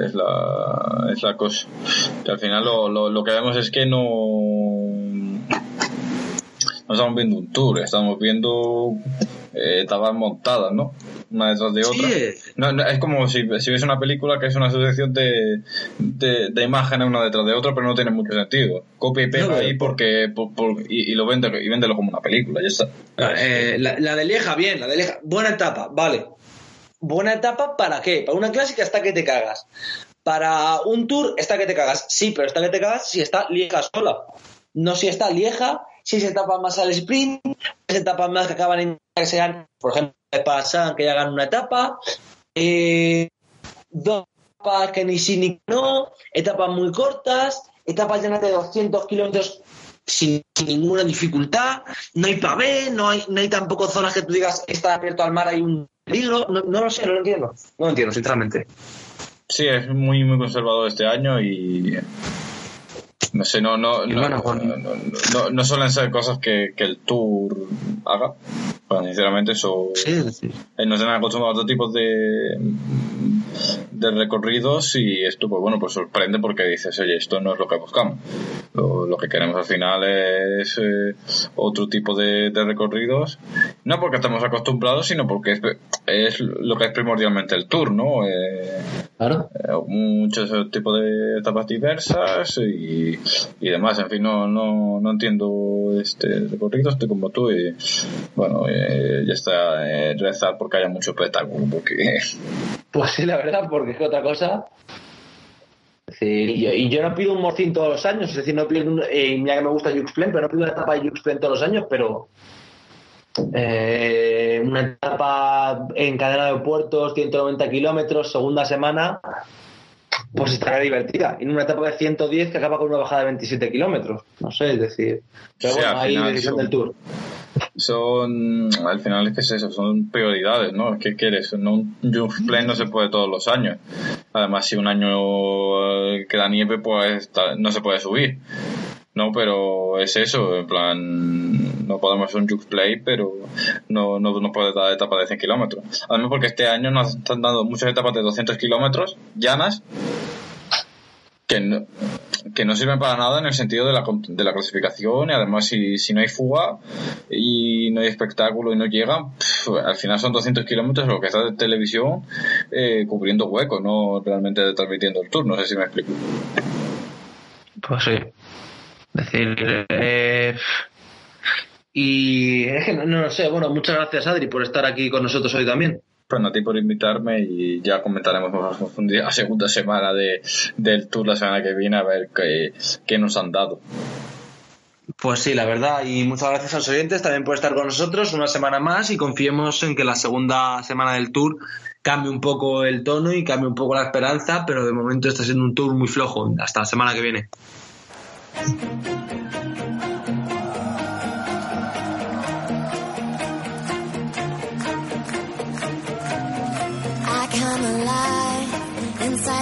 Speaker 3: Es la, es la cosa. Que al final lo, lo, lo que vemos es que no. No estamos viendo un tour, estamos viendo eh, etapas montadas, ¿no? Una detrás de otra.
Speaker 2: Sí.
Speaker 3: No, no, es como si, si ves una película que es una sucesión de, de, de imágenes una detrás de otra, pero no tiene mucho sentido. Copia y pega
Speaker 2: No,
Speaker 3: ahí
Speaker 2: por-
Speaker 3: porque, por- por- y, y lo vende y véndelo como una película, ya está.
Speaker 2: Eh, la, la de Lieja, bien, la de Lieja. Buena etapa, vale. Buena etapa para qué? Para una clásica está que te cagas. Para un tour está que te cagas. Sí, pero está que te cagas si está Lieja sola. No si está Lieja, si se etapas más al sprint, etapas más que acaban en que sean, por ejemplo, pasan que ya hagan una etapa. Eh, dos etapas que ni sí ni no, etapas muy cortas, etapas llenas de 200 kilómetros sin, ninguna dificultad, no hay pavé, no hay, no hay tampoco zonas que tú digas está abierto al mar, hay un peligro, no, no lo sé, no lo entiendo. No lo entiendo, sinceramente.
Speaker 3: Sí, es muy, muy conservador este año y. No sé, no, no, no,
Speaker 2: bueno, con-
Speaker 3: no, no- no- no suelen ser cosas que, que el tour haga. Bueno, sinceramente, eso. eh, nos han acostumbrado a otro tipo de, de recorridos y esto, pues bueno, pues sorprende porque dices, oye, esto no es lo que buscamos. Lo, lo que queremos al final es eh, otro tipo de, de recorridos, no porque estamos acostumbrados, sino porque es, es lo que es primordialmente el tour, ¿no? Eh,
Speaker 2: Claro.
Speaker 3: eh, muchos tipos de etapas diversas y, y demás. En fin, no, no, no entiendo este recorrido, estoy como tú y bueno, ya está, rezar porque haya mucho espectáculo, porque
Speaker 2: Pues sí, la verdad, porque es que otra cosa. Decir, y yo, y yo no pido un morcín todos los años, es decir, no pido, un, eh, mira que me gusta Juxplen, pero no pido una etapa de Juxplen todos los años, pero eh, una etapa en cadena de puertos, 190 kilómetros, segunda semana, pues estará divertida. Y en una etapa de 110 que acaba con una bajada de 27 kilómetros, no sé, es decir, pero
Speaker 3: Sí,
Speaker 2: bueno,
Speaker 3: final
Speaker 2: decisión del Tour.
Speaker 3: Son al final es que es eso son prioridades no qué quieres un Just Play no se puede todos los años. Además si un año eh, queda nieve pues no se puede subir no pero es eso en plan no podemos hacer un Just Play pero no no nos puede dar etapas de 100 kilómetros. Además porque este año nos están dando muchas etapas de 200 kilómetros llanas que no, que no sirven para nada en el sentido de la, de la clasificación y además si, si no hay fuga y no hay espectáculo y no llegan, al final son 200 kilómetros lo que está de televisión eh, cubriendo huecos, no realmente transmitiendo el tour, no sé si me explico.
Speaker 2: Pues sí. decir, eh, y es que no, no lo sé, bueno, muchas gracias Adri por estar aquí con nosotros hoy también.
Speaker 3: Pues a ti por invitarme y ya comentaremos un día, segunda semana de, del tour la semana que viene a ver qué, qué nos han dado.
Speaker 2: Pues sí, la verdad. Y muchas gracias a los oyentes también por estar con nosotros una semana más y confiemos en que la segunda semana del tour cambie un poco el tono y cambie un poco la esperanza, pero de momento está siendo un tour muy flojo. Hasta la semana que viene.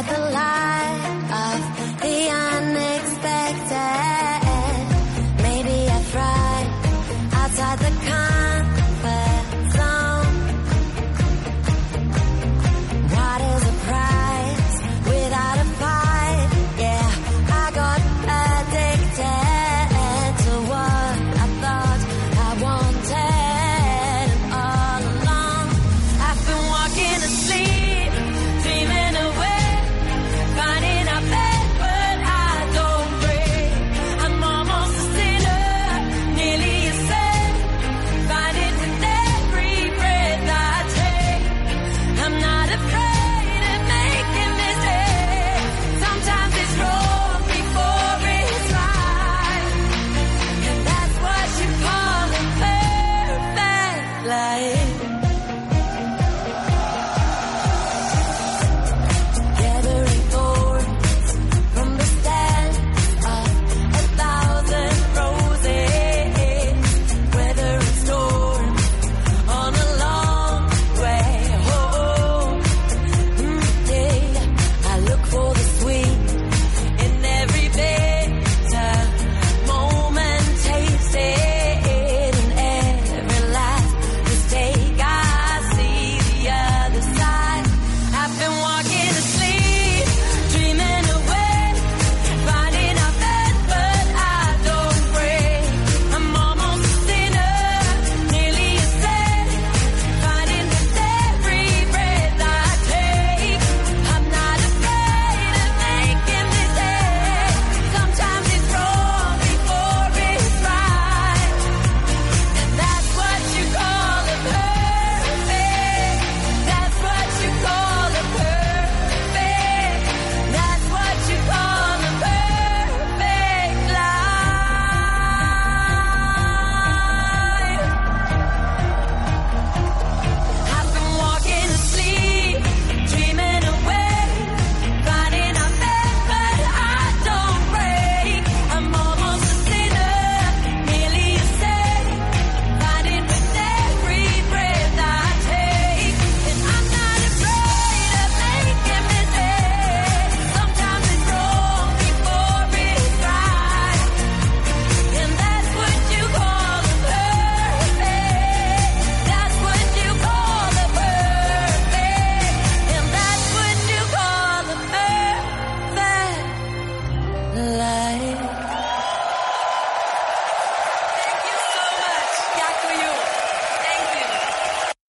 Speaker 2: the light.